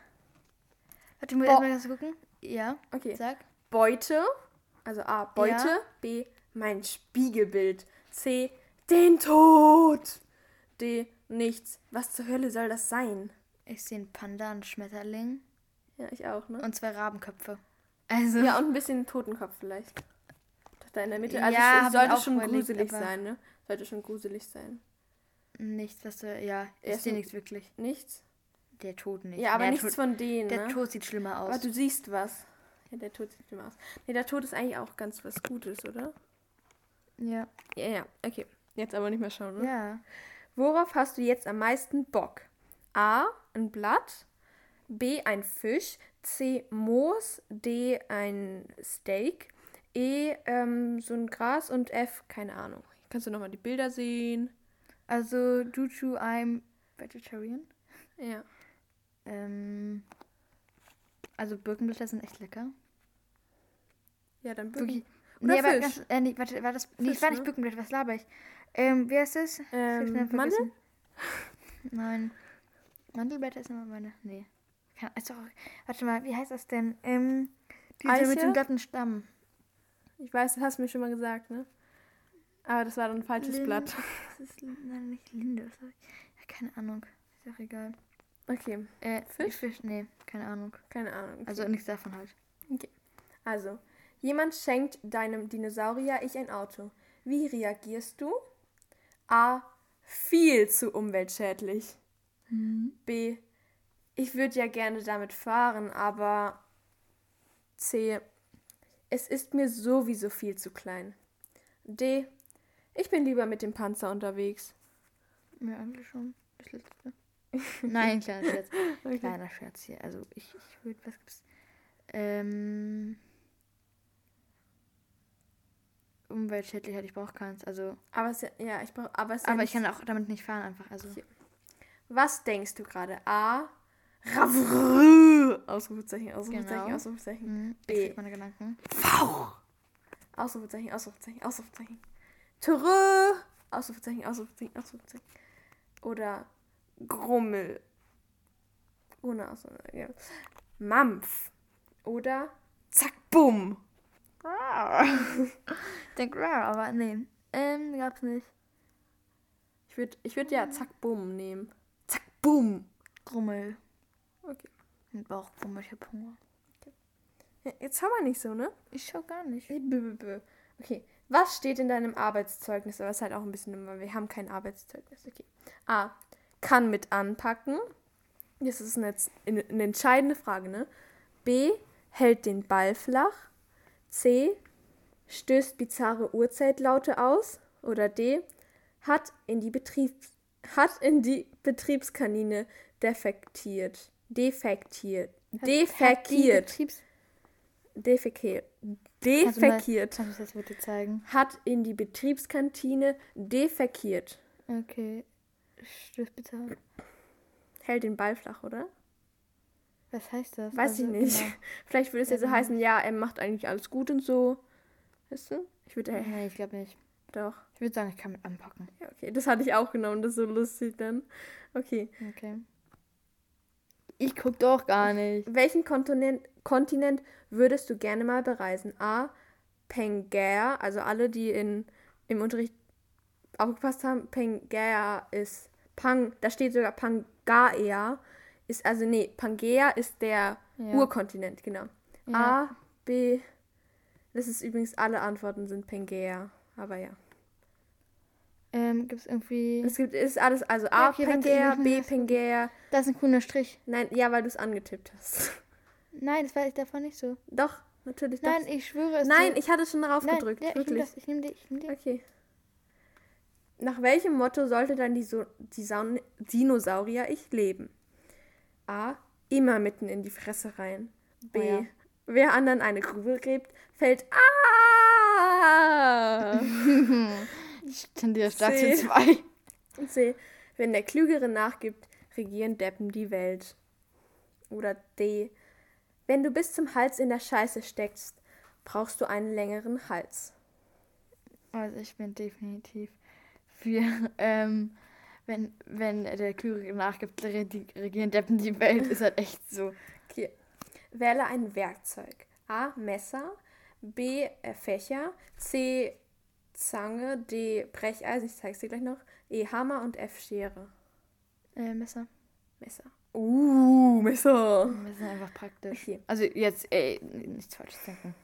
Warte, ich muss erstmal ganz gucken. Ja, Okay. sag. Beute, also A, Beute, Ja. B, mein Spiegelbild, C, den Tod, D, nichts. Was zur Hölle soll das sein? Ich sehe einen Panda, einen Schmetterling Ja, ich auch, ne? und zwei Rabenköpfe. Also. Ja, und ein bisschen Totenkopf vielleicht. Doch da in der Mitte. Also Ja, es ich sollte schon überlegt, gruselig sein, ne? Sollte schon gruselig sein. Nichts, was du. Ja, dir ein- nichts wirklich. Nichts? Der Tod nicht. Ja, aber der nichts Tod, von denen, Der ne? Tod sieht schlimmer aus. Aber du siehst was. Ja, der Tod sieht schlimmer aus. Nee, der Tod ist eigentlich auch ganz was Gutes, oder? ja. Ja, ja, okay. Jetzt aber nicht mehr schauen, ne? Ja. Worauf hast du jetzt am meisten Bock? A. Ein Blatt. B. Ein Fisch. C. Moos. D. Ein Steak. E. Ähm, so ein Gras. Und F. Keine Ahnung. Kannst du nochmal die Bilder sehen? Also, Juju, I'm vegetarian. Ja. Ähm. Also, Birkenblätter sind echt lecker. Ja, dann Wirklich. wirklich. Oder nee, aber Fisch. ganz, äh, nee, warte, war das. Nee, Fisch, es war nicht ne? Birkenblätter, was laber ich? Ähm, wie heißt es? Hab's Ähm, schnell Mandel? vergessen. Nein. Mandelblätter ist immer meine. Nee. Kann, doch, warte mal, wie heißt das denn? Ähm, diese mit Eiche? dem glatten Stamm. Ich weiß, das hast du mir schon mal gesagt, ne? Aber das war dann ein falsches Lin- Blatt. Das ist nein, nicht Linde. Das ja, keine Ahnung. Ist auch egal. Okay, Äh, Fisch? Fisch? Nee, keine Ahnung. keine Ahnung. Okay. Also nichts davon halt. Also, jemand schenkt deinem Dinosaurier ich ein Auto. Wie reagierst du? A. Viel zu umweltschädlich. B. Ich würde ja gerne damit fahren, aber C. Es ist mir sowieso viel zu klein. D. Ich bin lieber mit dem Panzer unterwegs. Ja, eigentlich schon. Das letzte. *laughs* Nein, kleiner Scherz. Kleiner Scherz hier. Also ich, ich würde, was gibt's? Ähm. Umweltschädlich halt, ich brauche keins. Also. Aber es, ja, ich brauche. Aber, es ja Aber ich kann auch damit nicht fahren einfach. Also. Was denkst du gerade? A. Ravrö. Ausrufezeichen, Ausrufezeichen, Genau. Ausrufezeichen. Mhm. B. Ich meine Gedanken. V. Ausrufezeichen, Ausrufezeichen, Ausrufezeichen. Trö. Ausrufezeichen, Ausrufezeichen, Ausrufezeichen. Oder Grummel. Ohne Ausrufezeichen. Ja. Mampf. Oder Zack, Bumm. Ich denke, rar, aber nee. Ähm, gab's nicht. Ich würde ich würd ja Zack, Bumm nehmen. Bumm. Grummel. Okay. Mit Bauchgrummel, ich hab Hunger. Ja, Jetzt haben wir nicht so, ne? Ich schau gar nicht. Bö. Okay. Was steht in deinem Arbeitszeugnis? Aber es ist halt auch ein bisschen weil wir haben kein Arbeitszeugnis. Okay. A. Kann mit anpacken. Das ist eine, eine, eine entscheidende Frage, ne? B. Hält den Ball flach. C. Stößt bizarre Uhrzeitlaute aus. Oder D. Hat in die Betriebs hat in die Betriebskanine defektiert. Defektiert. Defekiert. Defekiert. Defekiert. Hat in die Betriebskantine defekiert. Okay. Stößt bitte. Hält den Ball flach, oder? Was heißt das? Weiß Also, ich nicht. genau. *laughs* Vielleicht würde es ja so genau. heißen, ja, er macht eigentlich alles gut und so. Weißt du? Ich würde, Nee, ich glaube nicht. Doch. Ich würde sagen, ich kann mit anpacken. Ja, okay. Das hatte ich auch genommen, das ist so lustig dann. Okay. Okay. Ich guck doch gar nicht. Welchen Kontinent, Kontinent würdest du gerne mal bereisen? A. Pangea, also alle, die in, im Unterricht aufgepasst haben, Pangea ist Pang, da steht sogar Pangaea, ist also nee, Pangea ist der Ja. Urkontinent, genau. Ja. A, B, das ist übrigens alle Antworten sind Pangea, aber ja. Ähm, gibt's irgendwie. Es gibt ist alles also A Ja, okay, ich Pangea, B das- Pangea. Da ist ein grüner Strich. Nein, ja, weil du es angetippt hast. Nein, das war davon nicht so. Doch, natürlich doch. Nein, ich schwöre es. Nein, ich hatte schon darauf Nein, gedrückt. ja, ich nehme wirklich. das. Ich nehme die. Ich nehme die. Okay. Nach welchem Motto sollte dann die, so die Saun Dinosaurier ich leben? A. Immer mitten in die Fresse rein. B. Oh ja. Wer anderen eine Grube gräbt, fällt. Ah! *laughs* Ich tendiere stark C. zu zwei. Und C. Wenn der Klügere nachgibt, regieren Deppen die Welt. Oder D. Wenn du bis zum Hals in der Scheiße steckst, brauchst du einen längeren Hals. Also ich bin definitiv für, *laughs* ähm, wenn, wenn der Klügere nachgibt, regi- regieren Deppen die Welt, ist halt echt so. Okay. Wähle ein Werkzeug. A. Messer. B. Fächer. C. Zange. D. Brecheisen. Ich zeig's dir gleich noch. E. Hammer und F. Schere. Äh, Messer. Messer. Uh, Messer. Sind einfach praktisch. Okay. Also jetzt, ey, nichts falsches denken.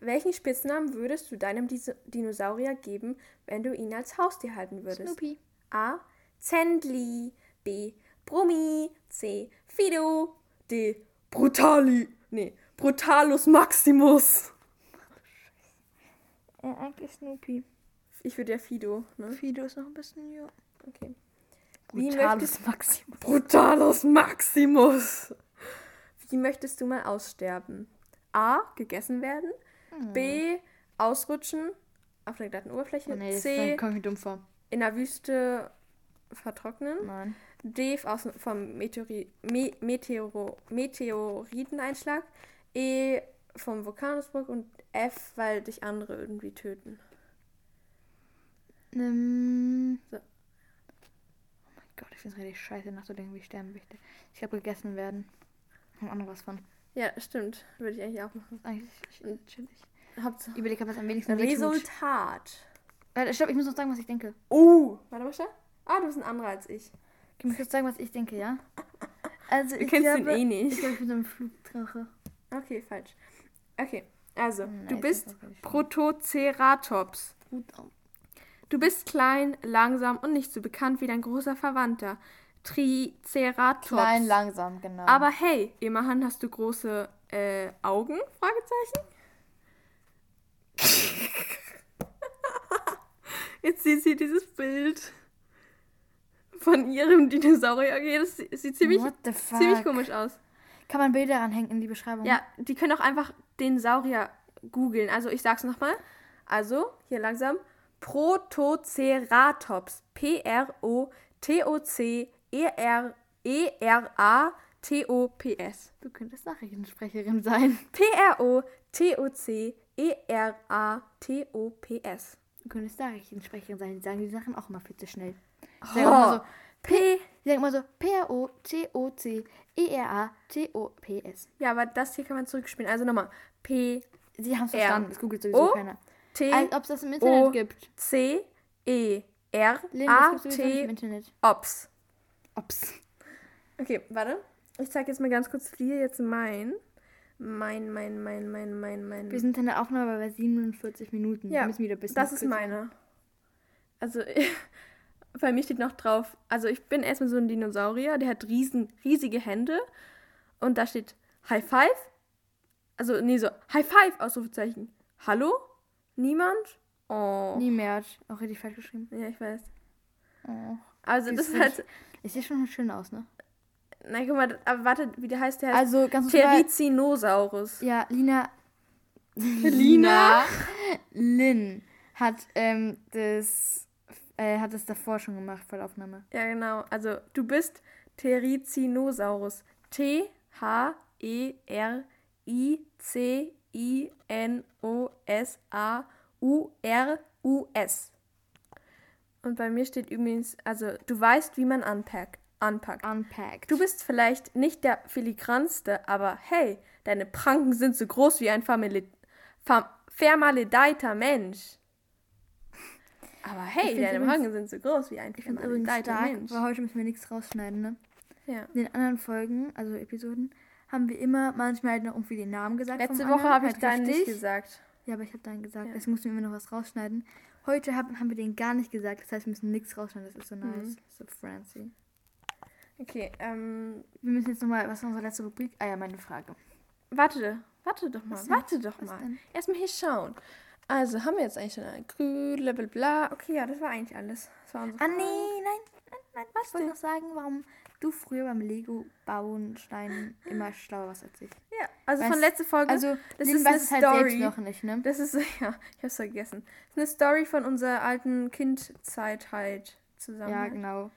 Welchen Spitznamen würdest du deinem Dinosaurier geben, wenn du ihn als Haustier halten würdest? Snoopy. A. Zendli. B. Brummi. C. Fido. D. Brutali. Nee, Brutalus Maximus. Äh, eigentlich Snoopy. Ich würde ja Fido, ne? Fido ist noch ein bisschen, ja. Okay. Möchtest, Maximum. Brutalus Maximus. Wie möchtest du mal aussterben? A. Gegessen werden. B. Ausrutschen auf der glatten Oberfläche. Oh, nee, C. In der Wüste vertrocknen. Nein. D. Aus, vom Meteori Me Meteoro Meteoriteneinschlag. E. Vom Vulkanausbruch. Und F. Weil dich andere irgendwie töten. Ähm, So. Oh mein Gott, ich finde es richtig scheiße, nachzudenken, wie ich sterben möchte. Ich glaube, gegessen werden. Haben andere was von. Ja, stimmt. Würde ich eigentlich auch machen. Eigentlich ch- chillig. Hauptsache. Überleg, was am wenigsten. Resultat. Warte, stopp, ich muss noch sagen, was ich denke. Oh. Warte mal schnell. Ah, du bist ein anderer als ich. Ich muss kurz sagen, was ich denke, ja? *laughs* Also, Du ich kennst glaube, den eh Ich nicht. glaube, ich bin so ein Flugdrache. Okay, falsch. Okay, also, Nein, du bist. Protoceratops. Oh. Du bist klein, langsam und nicht so bekannt wie dein großer Verwandter. Triceratops. Klein, langsam, genau. Aber hey, immerhin hast du große äh, Augen? Fragezeichen. *laughs* Jetzt sieht sie dieses Bild von ihrem Dinosaurier. Okay, das sieht ziemlich, ziemlich komisch aus. Kann man Bilder ranhängen in die Beschreibung? Ja, die können auch einfach den Saurier googeln. Also ich sag's nochmal. Also, hier langsam. Protoceratops. P-R-O-T-O-C-E-R-E-R-A-T-O-P-S. Du könntest Nachrichtensprecherin sein. P-R-O-T-O-C-E-R-A-T-O-P-S. Du könntest Nachrichtensprecherin sein. Die sagen die Sachen auch immer viel zu schnell. Oh. sagen immer so, P. die sagen immer so P-R-O-T-O-C-E-R-A-T-O-P-S. Ja, aber das hier kann man zurückspielen. Also nochmal. P. Sie haben es verstanden. Das googelt sowieso O. keiner. T. Als ob es das im Internet O. gibt. C. E. R. A. T. Ops. Ops. Okay, warte. Ich zeige jetzt mal ganz kurz dir jetzt mein. Mein, mein, mein, mein, mein, mein. Wir sind in der Aufnahme bei 47 Minuten. Ja, Wir müssen wieder ein bisschen das ist meine. Also, *laughs* bei mir steht noch drauf, also ich bin erstmal so ein Dinosaurier, der hat riesen, riesige Hände. Und da steht High Five. Also, nee, so High Five, Ausrufezeichen. Hallo? Niemand? Oh. Nie mehr. Auch richtig falsch geschrieben. Ja, ich weiß. Oh. Also, das ist halt. Ich sehe schon schön aus, ne? Nein, guck mal, aber warte, wie der heißt, der heißt Also ganz Therizinosaurus. Ja, Lina. *laughs* Lina? Lynn hat ähm, das äh, hat das davor schon gemacht vor der Aufnahme. Ja, genau. Also, du bist Therizinosaurus. E T-H-E-R-I-C-I-N-O-S-A-U-R-U-S. Und bei mir steht übrigens, also, du weißt, wie man anpackt. anpackt. Unpacked. Du bist vielleicht nicht der filigranste, aber hey, deine Pranken sind so groß wie ein Famili Fam vermaledeiter Mensch. Aber hey, deine übrigens- Pranken sind so groß wie ein vermaledeiter stark, Mensch. weil heute müssen wir nichts rausschneiden, ne? Ja. In den anderen Folgen, also Episoden, haben wir immer manchmal halt noch irgendwie den Namen gesagt. Letzte Woche habe ich halt deinen nicht gesagt. Ja, aber ich habe deinen gesagt. Ja. Deswegen mussten wir immer noch was rausschneiden. Heute hab, haben wir den gar nicht gesagt. Das heißt, wir müssen nichts rausschneiden. Das ist so Mhm. nice. So fancy. Okay, ähm, Wir müssen jetzt nochmal, was ist unsere letzte Rubrik? Ah ja, meine Frage. warte, warte doch mal, Was denn? warte doch Was mal. denn? Erstmal hier schauen. Also, haben wir jetzt eigentlich schon ein Grün, bla bla. Okay, ja, das war eigentlich alles. Das war unsere Ah, nee, nein, nein, nein. Was ich wollte denn? noch sagen, warum du früher beim Lego bauen Steinen immer schlauer warst als ich. Ja, also Weißt- von letzter Folge. Also, das ist eine halt Story. noch nicht, ne? Das ist, *laughs* ja, ich hab's vergessen. Das ist eine Story von unserer alten Kindzeit halt zusammen. Ja, genau.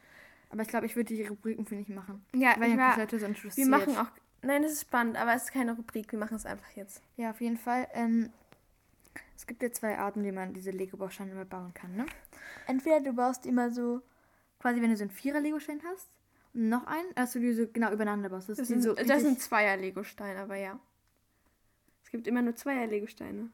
Aber ich glaube, ich würde die Rubriken für nicht machen. Ja, Weil ich war, Leute so interessiert. wir machen auch. Nein, das ist spannend, aber es ist keine Rubrik. Wir machen es einfach jetzt. Ja, auf jeden Fall. Ähm, es gibt ja zwei Arten, wie man diese Lego-Bausteine immer bauen kann, ne? Entweder du baust immer so, quasi wenn du so einen Vierer-Lego-Stein hast, noch dass du die so genau übereinander baust. Das, Das sind, so das sind Zweier-Lego-Steine, aber ja. Es gibt immer nur Zweier-Lego-Steine.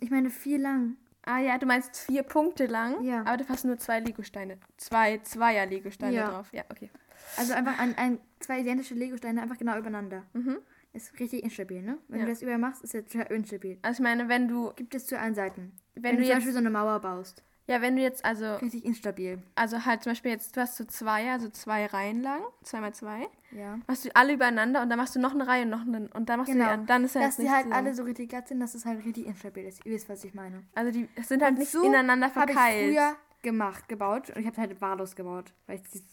ich meine, vier lang. Ah ja, du meinst vier Punkte lang, Ja. aber du hast nur zwei Lego-Steine. Zwei Zweier-Lego-Steine Ja. drauf. Ja, okay. Also einfach ein, ein, zwei identische Lego-Steine einfach genau übereinander. Mhm. Ist richtig instabil, ne? Wenn Ja. du das überall machst, ist total instabil. Also ich meine, wenn du, Gibt es zu allen Seiten. wenn, Wenn, du du zum Beispiel so eine Mauer baust. Ja, wenn du jetzt also, Richtig instabil. also halt zum Beispiel jetzt, du hast so zwei, also zwei Reihen lang, zweimal zwei, Ja. machst du alle übereinander und dann machst du noch eine Reihe und noch eine, und dann machst du die Genau. an. Dann ist ja Dass die halt zusammen. alle so richtig glatt sind, dass es halt richtig instabil ist. Ihr wisst, was ich meine. Also die sind halt Und nicht so ineinander Habe ich verkeilt. früher gemacht, gebaut. Und ich habe halt wahllos gebaut, weil ich dieses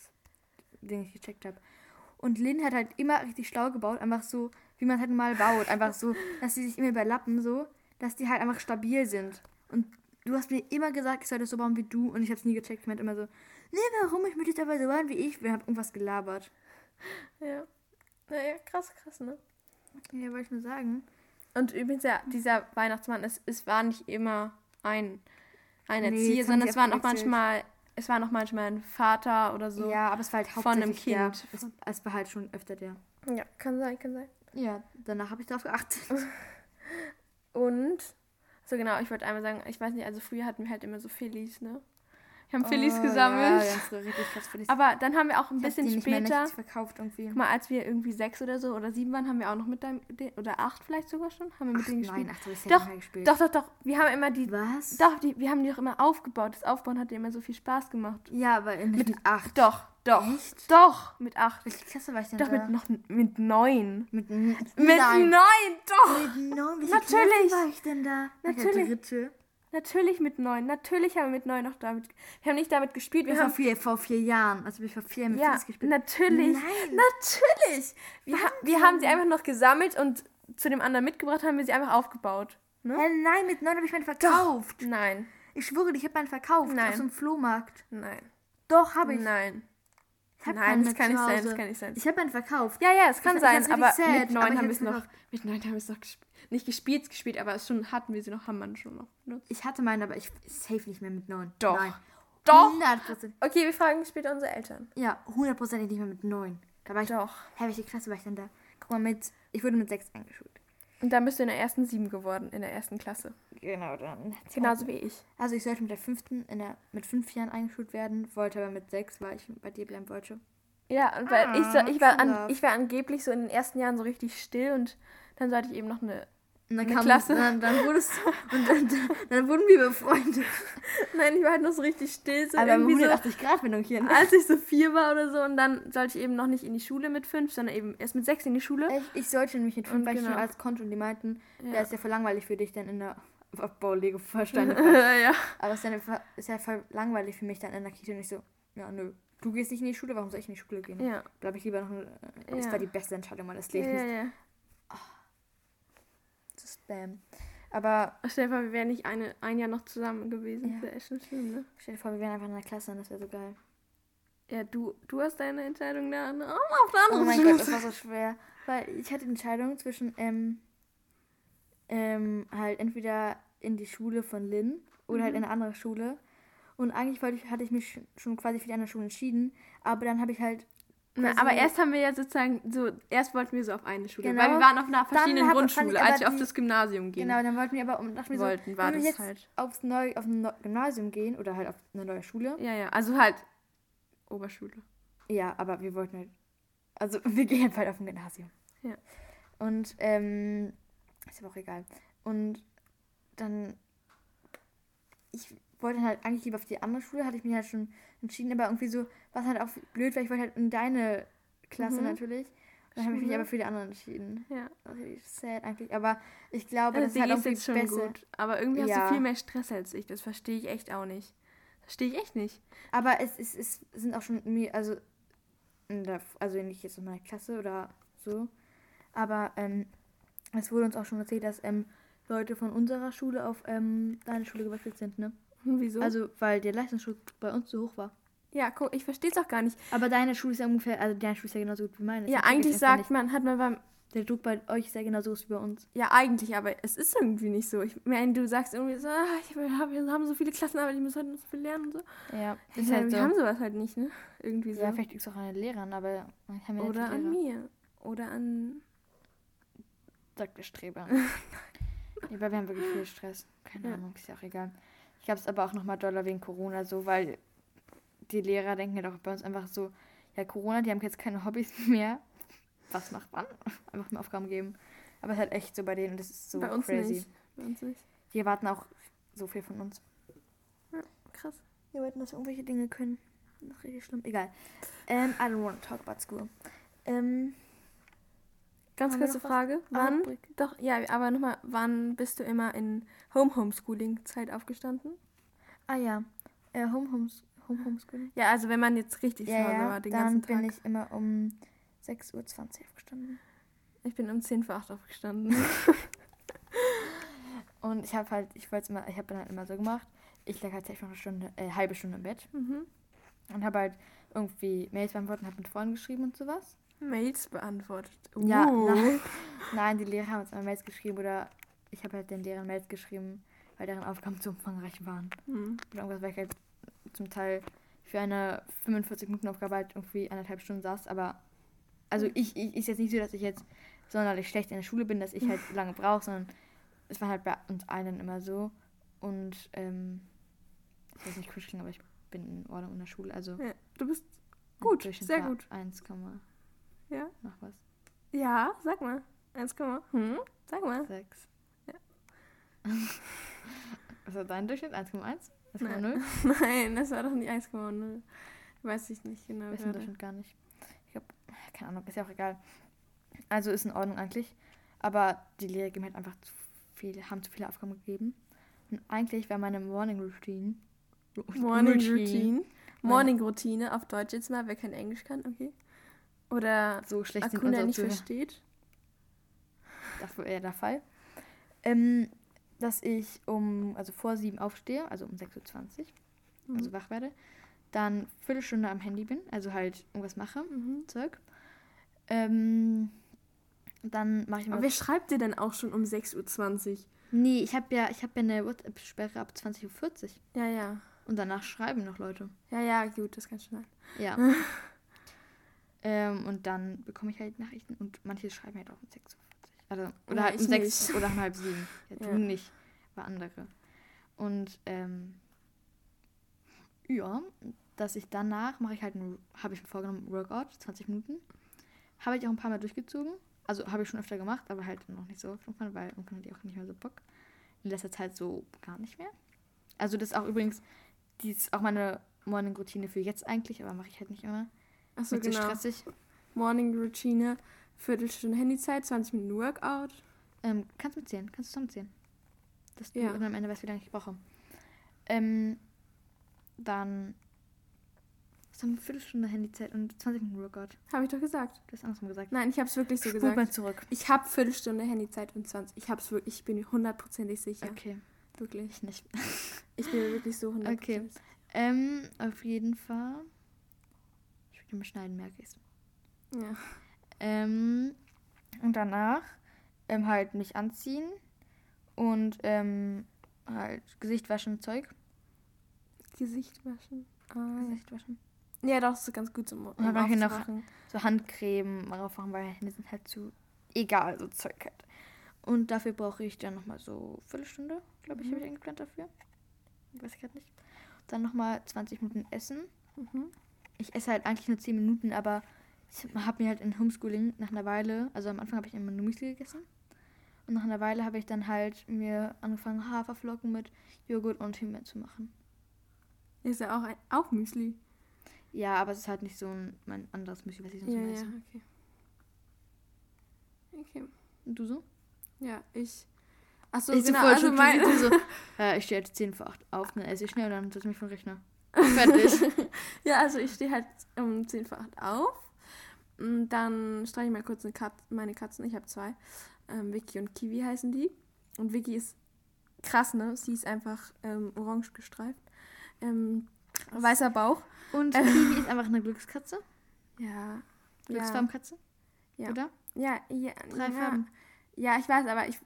Ding nicht gecheckt habe. Und Lynn hat halt immer richtig schlau gebaut, einfach so, wie man halt mal baut. Einfach so, *laughs* dass sie sich immer überlappen, so, dass die halt einfach stabil sind. Und du hast mir immer gesagt, ich soll das so bauen wie du. Und ich habe es nie gecheckt. Ich meinte immer so, nee, warum? Ich möchte jetzt aber so bauen wie ich. Wir haben irgendwas gelabert. Ja. Naja, krass, krass, ne? Ja, wollte ich nur sagen. Und übrigens, ja, dieser Weihnachtsmann, es, es war nicht immer ein, ein Nee, Erzieher, haben sondern es waren auch manchmal, es war auch manchmal ein Vater oder so. Ja, aber es war halt Von einem hauptsächlich. Kind. Es, es war halt schon öfter der. ja kann sein, kann sein. Ja, danach habe ich darauf geachtet. *laughs* Und, so genau, ich wollte einmal sagen, ich weiß nicht, also früher hatten wir halt immer so Phillies, ne? Wir haben Phillies Oh, gesammelt. Ja, früher richtig krass Phillies. Aber dann haben wir auch ein Ich bisschen die nicht mehr später, nichts verkauft irgendwie. guck mal, als wir irgendwie sechs oder so oder sieben waren, haben wir auch noch mit deinem, de- oder acht vielleicht sogar schon, haben wir mit Ach, denen gespielt. nein, ach, du hast ja Doch, nicht gespielt. Doch, doch, doch, wir haben immer die, Was? doch, die, wir haben die doch immer aufgebaut. Das Aufbauen hat dir immer so viel Spaß gemacht. Ja, aber in mit, acht. Doch, doch, Echt? doch, mit acht. Welche Klasse war ich denn Doch, da? mit noch, mit neun. mit, mit, neun, doch. Mit neun? Welche Natürlich. Klasse war ich denn da? Natürlich. Dritte. Natürlich mit neun. Natürlich haben wir mit neun noch damit. Wir haben nicht damit gespielt. Wir war haben vier, vor vier Jahren. Also ich vor vier Jahren mit ja, gespielt. natürlich. Nein. Natürlich. Wir, ha wir haben sie einfach noch gesammelt und zu dem anderen mitgebracht, haben wir sie einfach aufgebaut. Ne? Hä, nein, mit neun habe ich meinen verkauft. Nein, Ich schwöre, ich habe meinen verkauft. Nein. Auf so einem Flohmarkt. nein, Doch, habe ich. nein. Ich hab Nein, das kann nicht sein, das kann nicht sein. Ich habe meinen verkauft. Ja, ja, es kann Ich- sein, aber sad, mit neun haben wir es noch. Mit neun haben wir es noch gesp nicht gespielt, gespielt, aber es schon hatten wir sie noch, haben wir schon noch. benutzt. Ich hatte meinen, aber ich safe nicht mehr mit neun. Doch. Nein. Doch. 100%. Okay, wir fragen später unsere Eltern. Ja, hundertprozentig nicht mehr mit neun. Da war ich. Doch. Hä, welche Klasse war ich denn da? Guck mal, mit. Ich wurde mit sechs eingeschult. Und dann bist du in der ersten sieben geworden, in der ersten Klasse. Genau, dann. Genauso wie ich. Also ich sollte mit der fünften, in der, mit fünf Jahren eingeschult werden, wollte aber mit sechs, weil ich bei dir bleiben wollte. Ja, und weil ich, so, Ah, ich, war an, ich war angeblich so in den ersten Jahren so richtig still und dann sollte ich eben noch eine. Und dann kam Klasse. Dann, dann wurdest und dann, dann, wurden wir befreundet. Nein, ich war halt noch so richtig still. So Aber irgendwie so, 180 Grad Wendung hier. Ne? als ich so vier war oder so und dann sollte ich eben noch nicht in die Schule mit fünf, sondern eben erst mit sechs in die Schule. Ich, ich sollte nämlich mit fünf, Und weil ich schon genau. alles konnte und die meinten, Ja. ja. ist ja voll langweilig für dich dann in der Abbau Lego Versteine. *laughs* ja. Aber es ist, ja, ist ja voll langweilig für mich dann in der Kita und ich so, ja nö, du gehst nicht in die Schule, warum soll ich in die Schule gehen? Ja. Bleibe ich lieber noch. äh, Das Ja. war die beste Entscheidung meines Lebens. ja, ja. Spam. Aber Stell dir vor, wir wären nicht eine, ein Jahr noch zusammen gewesen. Ja. Das wäre echt schon schlimm, ne? stell dir vor, wir wären einfach in der Klasse und das wäre so geil. Ja, du, du hast deine Entscheidung da ne? oh, auf der Oh anderen mein Schule. Gott, das war so schwer. Weil ich hatte die Entscheidung zwischen ähm, ähm, halt entweder in die Schule von Lynn oder halt in eine andere Schule. Und eigentlich wollte ich, hatte ich mich schon quasi für die andere Schule entschieden. Aber dann habe ich halt. Na, quasi- aber erst haben wir ja sozusagen so, erst wollten wir so auf eine Schule, Genau. weil wir waren auf einer verschiedenen fand Grundschule, als wir auf das Gymnasium gehen Genau, dann wollten wir aber, und dachte mir so, wollten, war wenn wir das jetzt halt. aufs neu, auf ein Gymnasium gehen oder halt auf eine neue Schule. Ja, ja, also halt Oberschule. Ja, aber wir wollten halt. Also *laughs* wir gehen halt auf ein Gymnasium. Ja. Und, ähm, ist aber auch egal. Und dann. Ich wollte halt eigentlich lieber auf die andere Schule, hatte ich mich halt schon entschieden, aber irgendwie so, war es halt auch blöd, weil ich wollte halt in deine Klasse Mhm. natürlich. Dann habe ich mich aber für die anderen entschieden. Ja. Richtig sad eigentlich, aber ich glaube, Also das ist halt irgendwie jetzt schon besser. gut. Aber irgendwie hast Ja. du viel mehr Stress als ich. Das verstehe ich echt auch nicht. Verstehe ich echt nicht. Aber es, es, es sind auch schon mir, also, der, also nicht jetzt in meiner Klasse oder so, aber ähm, es wurde uns auch schon erzählt, dass ähm, Leute von unserer Schule auf ähm, deine Schule gewechselt sind, ne? Wieso? Also, weil der Leistungsschutz bei uns so hoch war. ja, guck, ich verstehe es auch gar nicht. Aber deine Schule ist ja ungefähr, also deine Schule ist ja genauso gut wie meine. ja, Das eigentlich sagt man, hat man beim. nicht. Der Druck bei euch ist ja genauso groß wie bei uns. Ja, eigentlich, aber es ist irgendwie nicht so. Ich meine, du sagst irgendwie so, ah, ich hab, wir haben so viele Klassenarbeit, ich muss heute noch so viel lernen und so. Ja, Ich ist meine, halt wir so. haben sowas halt nicht, ne? Irgendwie so. Ja, vielleicht liegt es auch an den Lehrern, aber ich habe ja nicht Oder an mir. Oder an. Sagt der Streber. *laughs* ja, aber wir haben wirklich viel Stress. Keine Ja. Ahnung, ist ja auch egal. Glaube es aber auch nochmal doller wegen Corona so, weil die Lehrer denken ja doch bei uns einfach so, ja Corona, die haben jetzt keine Hobbys *laughs* mehr. Was macht man? Einfach mehr Aufgaben geben. Aber es ist halt echt so bei denen, das ist so bei uns crazy. nicht. Bei uns nicht. Die erwarten auch so viel von uns. krass. Wir wollten, dass wir irgendwelche Dinge können. Ist richtig schlimm. Egal. Ähm, I don't want to talk about school. Ähm, Ganz Haben kurze? Frage. Wann? Outbreak. Doch, ja, aber nochmal, wann bist du immer in Home-Homeschooling-Zeit aufgestanden? ah ja. Äh, Home, Homes, Home Homeschooling. Ja, also wenn man jetzt richtig zu Ja, Hause ja. war, den Dann ganzen Tag. bin ich immer um 6.20 Uhr aufgestanden. ich bin um 10 vor 8 aufgestanden. *laughs* Und ich habe halt, ich wollte immer, ich habe dann halt immer so gemacht. Ich lag halt echt noch eine Stunde, äh, halbe Stunde im Bett mhm. und habe halt irgendwie Mails beantwortet und habe mit Freunden geschrieben und sowas. Mails beantwortet. Ja, Uh. nein. *laughs* Nein, die Lehrer haben uns immer Mails geschrieben oder ich habe halt den Lehrern Mails geschrieben, weil deren Aufgaben zu umfangreich waren. Hm. Oder irgendwas, weil ich halt zum Teil für eine 45-Minuten-Aufgabe halt irgendwie eineinhalb Stunden saß. Aber, also ich, ich ist jetzt nicht so, dass ich jetzt sonderlich schlecht in der Schule bin, dass ich halt *laughs* lange brauche, sondern es war halt bei uns allen immer so. Und, ähm, ich weiß nicht, kuscheln, aber ich bin in Ordnung in der Schule. Also, Ja, du bist gut, sehr gut. 1, Ja? noch was. Ja, sag mal. 1, hm? Sag mal. 6. Ja. *laughs* Was war dein Durchschnitt? 1,1? 1,0? Nein. *laughs* Nein, das war doch nicht 1,0. Weiß ich nicht genau. Weiß den gerade. Durchschnitt gar nicht. Ich glaube, keine Ahnung, ist ja auch egal. Also ist in Ordnung eigentlich. Aber die Lehrer geben halt einfach zu viel, haben zu viele Aufgaben gegeben. Und eigentlich wäre meine Morning Routine. Morning Routine. Morning Routine auf Deutsch jetzt mal, wer kein Englisch kann, okay. Oder So schlecht Akuna nicht Zuhörer. versteht. Das war eher der Fall. Ähm, dass ich um, also vor sieben aufstehe, also um 6.20 Uhr, Mhm. also wach werde. Dann Viertelstunde am Handy bin, also halt irgendwas mache, Mhm. Zeug. Ähm, dann mache ich mal Aber wer schreibt dir denn auch schon um 6.20 Uhr? Nee, ich habe ja, ich habe ja eine WhatsApp-Sperre ab 20.40 Uhr. Ja, ja. Und danach schreiben noch Leute. Ja, ja, gut, das kann schon sein. Ja. *laughs* ähm, und dann bekomme ich halt Nachrichten und manche schreiben halt auch um 6.40 Uhr. Also, oder Ja, halt um ich 6 nicht. oder um halb sieben. *laughs* Ja, du Ja. nicht, war andere. Und ähm, ja, dass ich danach mache ich halt, habe ich mir vorgenommen, Workout, 20 Minuten. Habe ich auch ein paar Mal durchgezogen. Also habe ich schon öfter gemacht, aber halt noch nicht so oft irgendwann, weil irgendwann hatte ich auch nicht mehr so Bock. In letzter Zeit so gar nicht mehr. Also das ist auch übrigens, die ist auch meine Morning-Routine für jetzt eigentlich, aber mache ich halt nicht immer. Achso, so genau. stressig. Morning Routine, Viertelstunde Handyzeit, 20 Minuten Workout. Ähm, kannst du mitzählen, kannst du zusammenzählen. Dass du Ja. am Ende weißt, wie lange ich brauche. Ähm, dann ist dann eine Viertelstunde Handyzeit und 20 Minuten Workout. Habe ich doch gesagt. Du hast andersrum gesagt. Nein, ich habe es wirklich so Spult gesagt. mal zurück. Ich habe Viertelstunde Handyzeit und 20. Ich hab's wirklich, ich bin hundertprozentig sicher. Okay, Wirklich. ich nicht. Ich bin wirklich so *laughs* hundertprozentig sicher. Ähm, auf jeden Fall. Ich mal schneiden, merke ich's. Ja. Ähm, und danach ähm, halt mich anziehen und ähm, halt Gesicht waschen, Zeug. Gesicht waschen. Ah, Gesicht waschen. ja. doch, das ist ganz gut zum Und dann mach ich noch-. So Handcreme drauf machen, weil Hände sind halt zu egal, so Zeug halt. Und dafür brauche ich dann nochmal so Viertelstunde, glaube ich, Mhm. habe ich eingeplant dafür. Weiß ich gerade nicht. Dann nochmal 20 Minuten essen. Mhm. Ich esse halt eigentlich nur 10 Minuten, aber ich habe mir halt in Homeschooling nach einer Weile, also am Anfang habe ich immer nur Müsli gegessen. Und nach einer Weile habe ich dann halt mir angefangen, Haferflocken mit Joghurt und Himbeeren zu machen. Ist ja auch, ein, auch Müsli. Ja, aber es ist halt nicht so ein mein anderes Müsli, was ich sonst Ja, immer ja, esse. okay. Okay. Und du so? Ja, ich. Achso, *laughs* ich genau, also mein, so, ja, ich stehe jetzt 10 vor 8 auf, dann esse ich schnell und dann setze ich mich den Rechner. Fertig. *laughs* Ja, also ich stehe halt um 10 vor 8 auf. Und Dann streiche ich mal kurz Kat meine Katzen. Ich habe zwei. Ähm, Vicky und Kiwi heißen die. Und Vicky ist krass, ne? Sie ist einfach ähm, orange gestreift. Ähm, weißer Bauch. Und Kiwi ist einfach eine Glückskatze. Ja. Ja. Glücksfarbenkatze. Ja. Oder? Ja, ja. Drei ja. Farben. Ja, ich weiß, aber ich,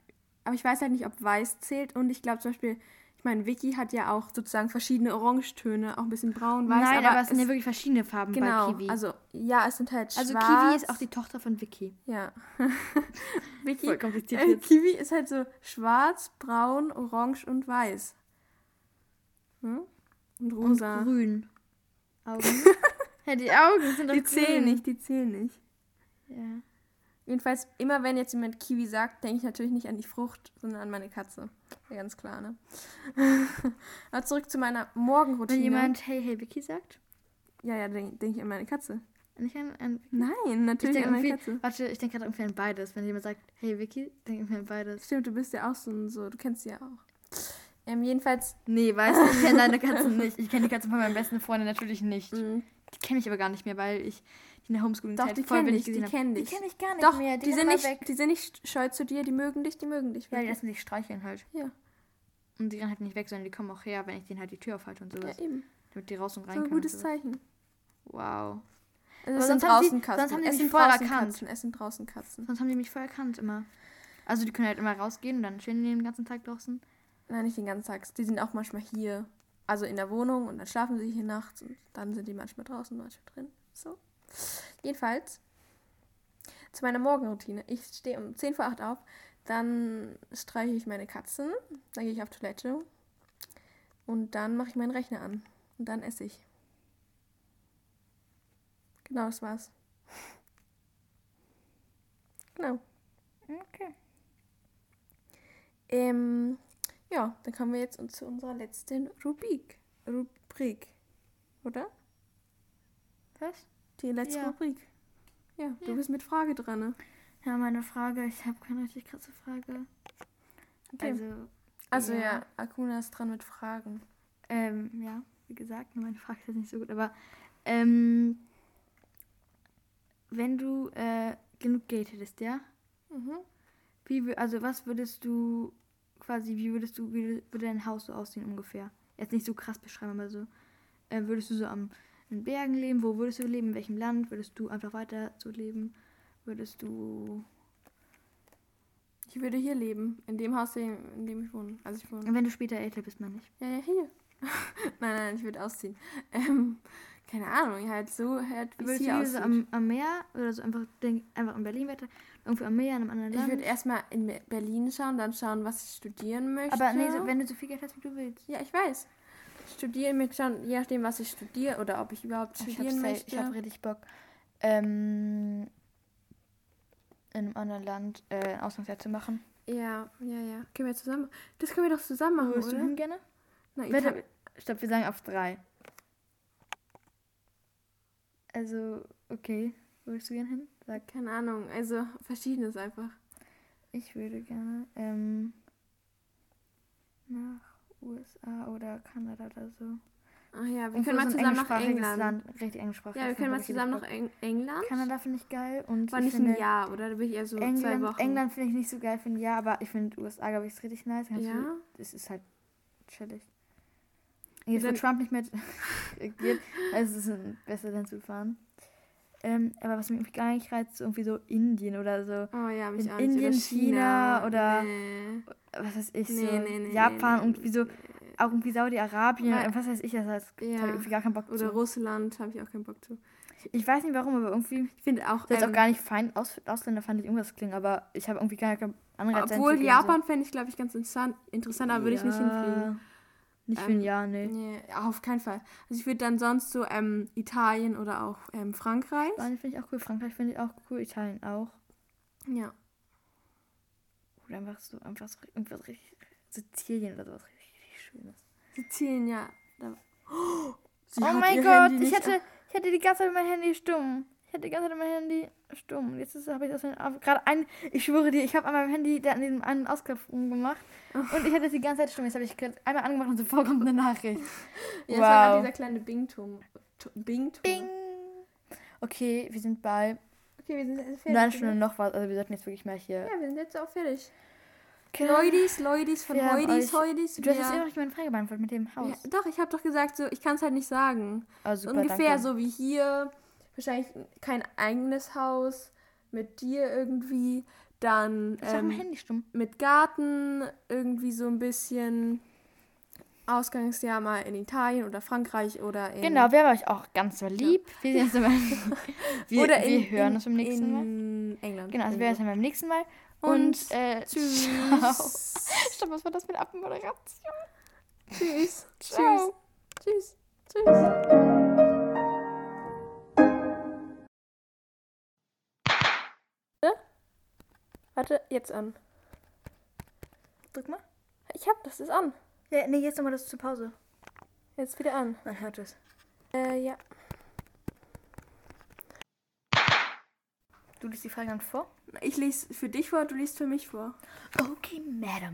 aber ich weiß halt nicht, ob weiß zählt. Und ich glaube zum Beispiel, ich meine, Vicky hat ja auch sozusagen verschiedene Orangetöne, auch ein bisschen braun, weiß. Nein, aber, es sind ja wirklich verschiedene Farben genau, bei Kiwi. also ja, es sind halt Also schwarz. Kiwi ist auch die Tochter von Vicky. Ja. *laughs* Vicky, Voll kompliziert äh. Kiwi ist halt so schwarz, braun, orange und weiß. Hm? Und Und rosa. grün. Augen. *laughs* ja, die Augen sind doch die zählen grün. nicht, die zählen nicht. Ja. Jedenfalls, immer wenn jetzt jemand Kiwi sagt, denke ich natürlich nicht an die Frucht, sondern an meine Katze. Ja, ganz klar, ne? *laughs* Aber zurück zu meiner Morgenroutine. Wenn jemand Hey, hey, Vicky sagt, Ja, ja, denke denk ich an meine Katze. nicht an, an Nein, ich natürlich denke an meine Katze. warte, ich denke gerade irgendwie an beides. Wenn jemand sagt, hey Vicky, denke ich an beides. Stimmt, du bist ja auch so, ein- so du kennst sie ja auch. Ähm, jedenfalls, Nee, weißt du, ich kenne deine Katzen nicht. Ich kenne die Katzen von meinen besten Freunden natürlich nicht. *laughs* mh, Die kenne ich aber gar nicht mehr, weil ich in der Homeschooling-Zeit Doch, die voll kennen wenig dich, die gesehen kennen habe. dich. Die kenne ich gar nicht doch, mehr. die, sind sind nicht, weg. die sind nicht scheu zu dir, die mögen dich, die mögen dich. Ja, die lassen sich streicheln halt. Ja. Und die rennen halt nicht weg, sondern die kommen auch her, wenn ich denen halt die Tür aufhalte und sowas. ja, eben. Damit die raus und rein So ein können. gutes. Zeichen. Wow. Es Aber sind draußen Katzen. sonst haben die es mich sind voll erkannt. Katzen. Es sind draußen Katzen. Sonst haben die mich voll erkannt immer. Also die können halt immer rausgehen und dann stehen die den ganzen Tag draußen. Nein, nicht den ganzen Tag. Die sind auch manchmal hier. Also in der Wohnung und dann schlafen sie hier nachts und dann sind die manchmal draußen, manchmal drin. So. Jedenfalls zu meiner Morgenroutine. Ich stehe um 10 vor 8 auf, dann streiche ich meine Katzen, dann gehe ich auf Toilette und dann mache ich meinen Rechner an und dann esse ich. Genau, das war's. *laughs* Genau. Okay. Ähm, ja, dann kommen wir jetzt zu unserer letzten Rubrik. Rubrik. Oder? Was? Die letzte Ja. Rubrik. Ja, du Ja. bist mit Frage dran, ne? Ja, meine Frage, ich habe keine richtig krasse Frage. Okay. Also, Also ja. ja, Akuna ist dran mit Fragen. ähm, ja, wie gesagt, nur meine Frage ist jetzt nicht so gut, aber ähm, wenn du äh, genug Geld hättest, ja? Mhm. Wie, also was würdest du quasi, wie würdest du, wie würde dein Haus so aussehen ungefähr? Jetzt nicht so krass beschreiben, aber so, äh, würdest du so am in Bergen leben? Wo würdest du leben? In welchem Land? Würdest du einfach weiter so leben? Würdest du, Ich würde hier leben, in dem Haus, in dem ich wohne. Also ich wohne. wenn du später älter bist, meine ich. Ja, ja, hier. *laughs* nein, nein, ich würde ausziehen. Ähm, keine Ahnung, halt so, halt wie es hier lieber so aussieht. am, am Meer oder so einfach, denk, einfach in Berlin weiter, irgendwo am Meer, in einem anderen ich Land? würde erstmal in Be- Berlin schauen, dann schauen, was ich studieren möchte. aber nee, so, wenn du so viel Geld hast, wie du willst. Ja, ich weiß. Studieren mit schauen, je nachdem, was ich studiere oder ob ich überhaupt Ich studieren habe möchte. ich hab richtig Bock. Ähm, in einem anderen Land äh, ein Auslandsjahr zu machen. ja, ja, ja. Können wir zusammen. Das können wir doch zusammen machen, Wo würdest du hin gerne? Na, Warte, Italien. stopp, wir sagen auf drei. Also, okay. Wo würdest du gerne hin? Sag. Keine Ahnung, also verschiedenes einfach. Ich würde gerne ähm, nach USA oder Kanada oder so. Ach ja, wir Irgendwo können mal so zusammen nach England. Land, richtig englischsprachig. Ja, wir können mal zusammen nach Eng England. Kanada finde ich geil und War ich nicht ein Jahr, oder? Da bin ich eher so zwei England, Wochen. England finde ich nicht so geil für ein Jahr, aber ich finde USA, glaube ich, ist richtig nice. Kannst Ja? Du, das ist halt chillig. Jetzt, Dann- Trump nicht mehr *laughs* regiert, also es ist ein besser dann zu fahren. Ähm, aber was mich irgendwie gar nicht reizt, ist irgendwie so Indien oder so, Oh ja, mich In auch. Indien, oder China oder- Nee. was weiß ich, so Nee, nee, nee, Japan und wie so, auch irgendwie Saudi-Arabien, was weiß ich, das heißt, Ja. habe ich irgendwie gar keinen Bock Oder zu. Russland, habe ich auch keinen Bock zu. Ich weiß nicht warum, aber irgendwie, Ich finde auch. das ist ähm, auch gar nicht fein, Aus, Ausländer fand ich irgendwas klingen, aber ich habe irgendwie gar keinen Anreiz obwohl Japan fände ich, glaube ich, ganz interessant, interessant aber würde ich nicht Ja, hinfliegen. Nicht für ein Ähm, Jahr, nee. Nee, auf keinen Fall. Also ich würde dann sonst so ähm, Italien oder auch ähm, Frankreich. Spanien finde ich auch cool, Frankreich finde ich auch cool, Italien auch. Ja. Oder einfach so, einfach so irgendwas richtig, Sizilien oder sowas richtig, richtig Schönes. Sizilien, ja. Da, oh oh mein Gott, ich hatte, ich hatte die ganze Zeit mein Handy stumm. Ich hatte die ganze Zeit mein Handy stumm. Jetzt habe ich das gerade ein, ich schwöre dir, ich habe an meinem Handy da an diesem einen Ausknopf gemacht und ich hatte die ganze Zeit stumm. Jetzt habe ich einmal angemacht und sofort kommt eine Nachricht. *laughs* Ja, das war wow. dieser kleine Bing-Turm. Tu- Bing-Turm. Bing. Okay, wir sind bei Okay, wir sind fertig. oder? Stunde noch was, also wir sollten jetzt wirklich mal hier. Ja, wir sind jetzt auch fertig. Okay. Leutis, Leutis von Wir haben Heudis, Heudis. Du hast jetzt immer noch meine Frage beantwortet mit dem Haus. ja, doch, ich habe doch gesagt, so, ich kann es halt nicht sagen. Also super, Ungefähr danke. so wie hier. Wahrscheinlich kein eigenes Haus. Mit dir irgendwie. Dann ähm, Handy stumm. mit Garten. Irgendwie so ein bisschen. Ausgangsjahr mal in Italien oder Frankreich oder in. Genau, wir haben euch auch ganz so lieb. Wir, sehen uns immer, *laughs* wir, oder wir in, hören in, uns beim nächsten Mal. in England. Genau, also wir hören uns beim nächsten Mal. Und, Und äh, Tschüss. *laughs* Stopp, was war das eine Abmoderation? Tschüss. Ciao. Tschüss. Tschüss. Tschüss. Warte, jetzt an. Drück mal. Ich hab, das ist an. Ja, nee, jetzt nochmal das zur Pause. Jetzt wieder an. Man hört es. Äh, ja. Du liest die Frage dann vor? Ich lese für dich vor, du liest für mich vor. Okay, Madam.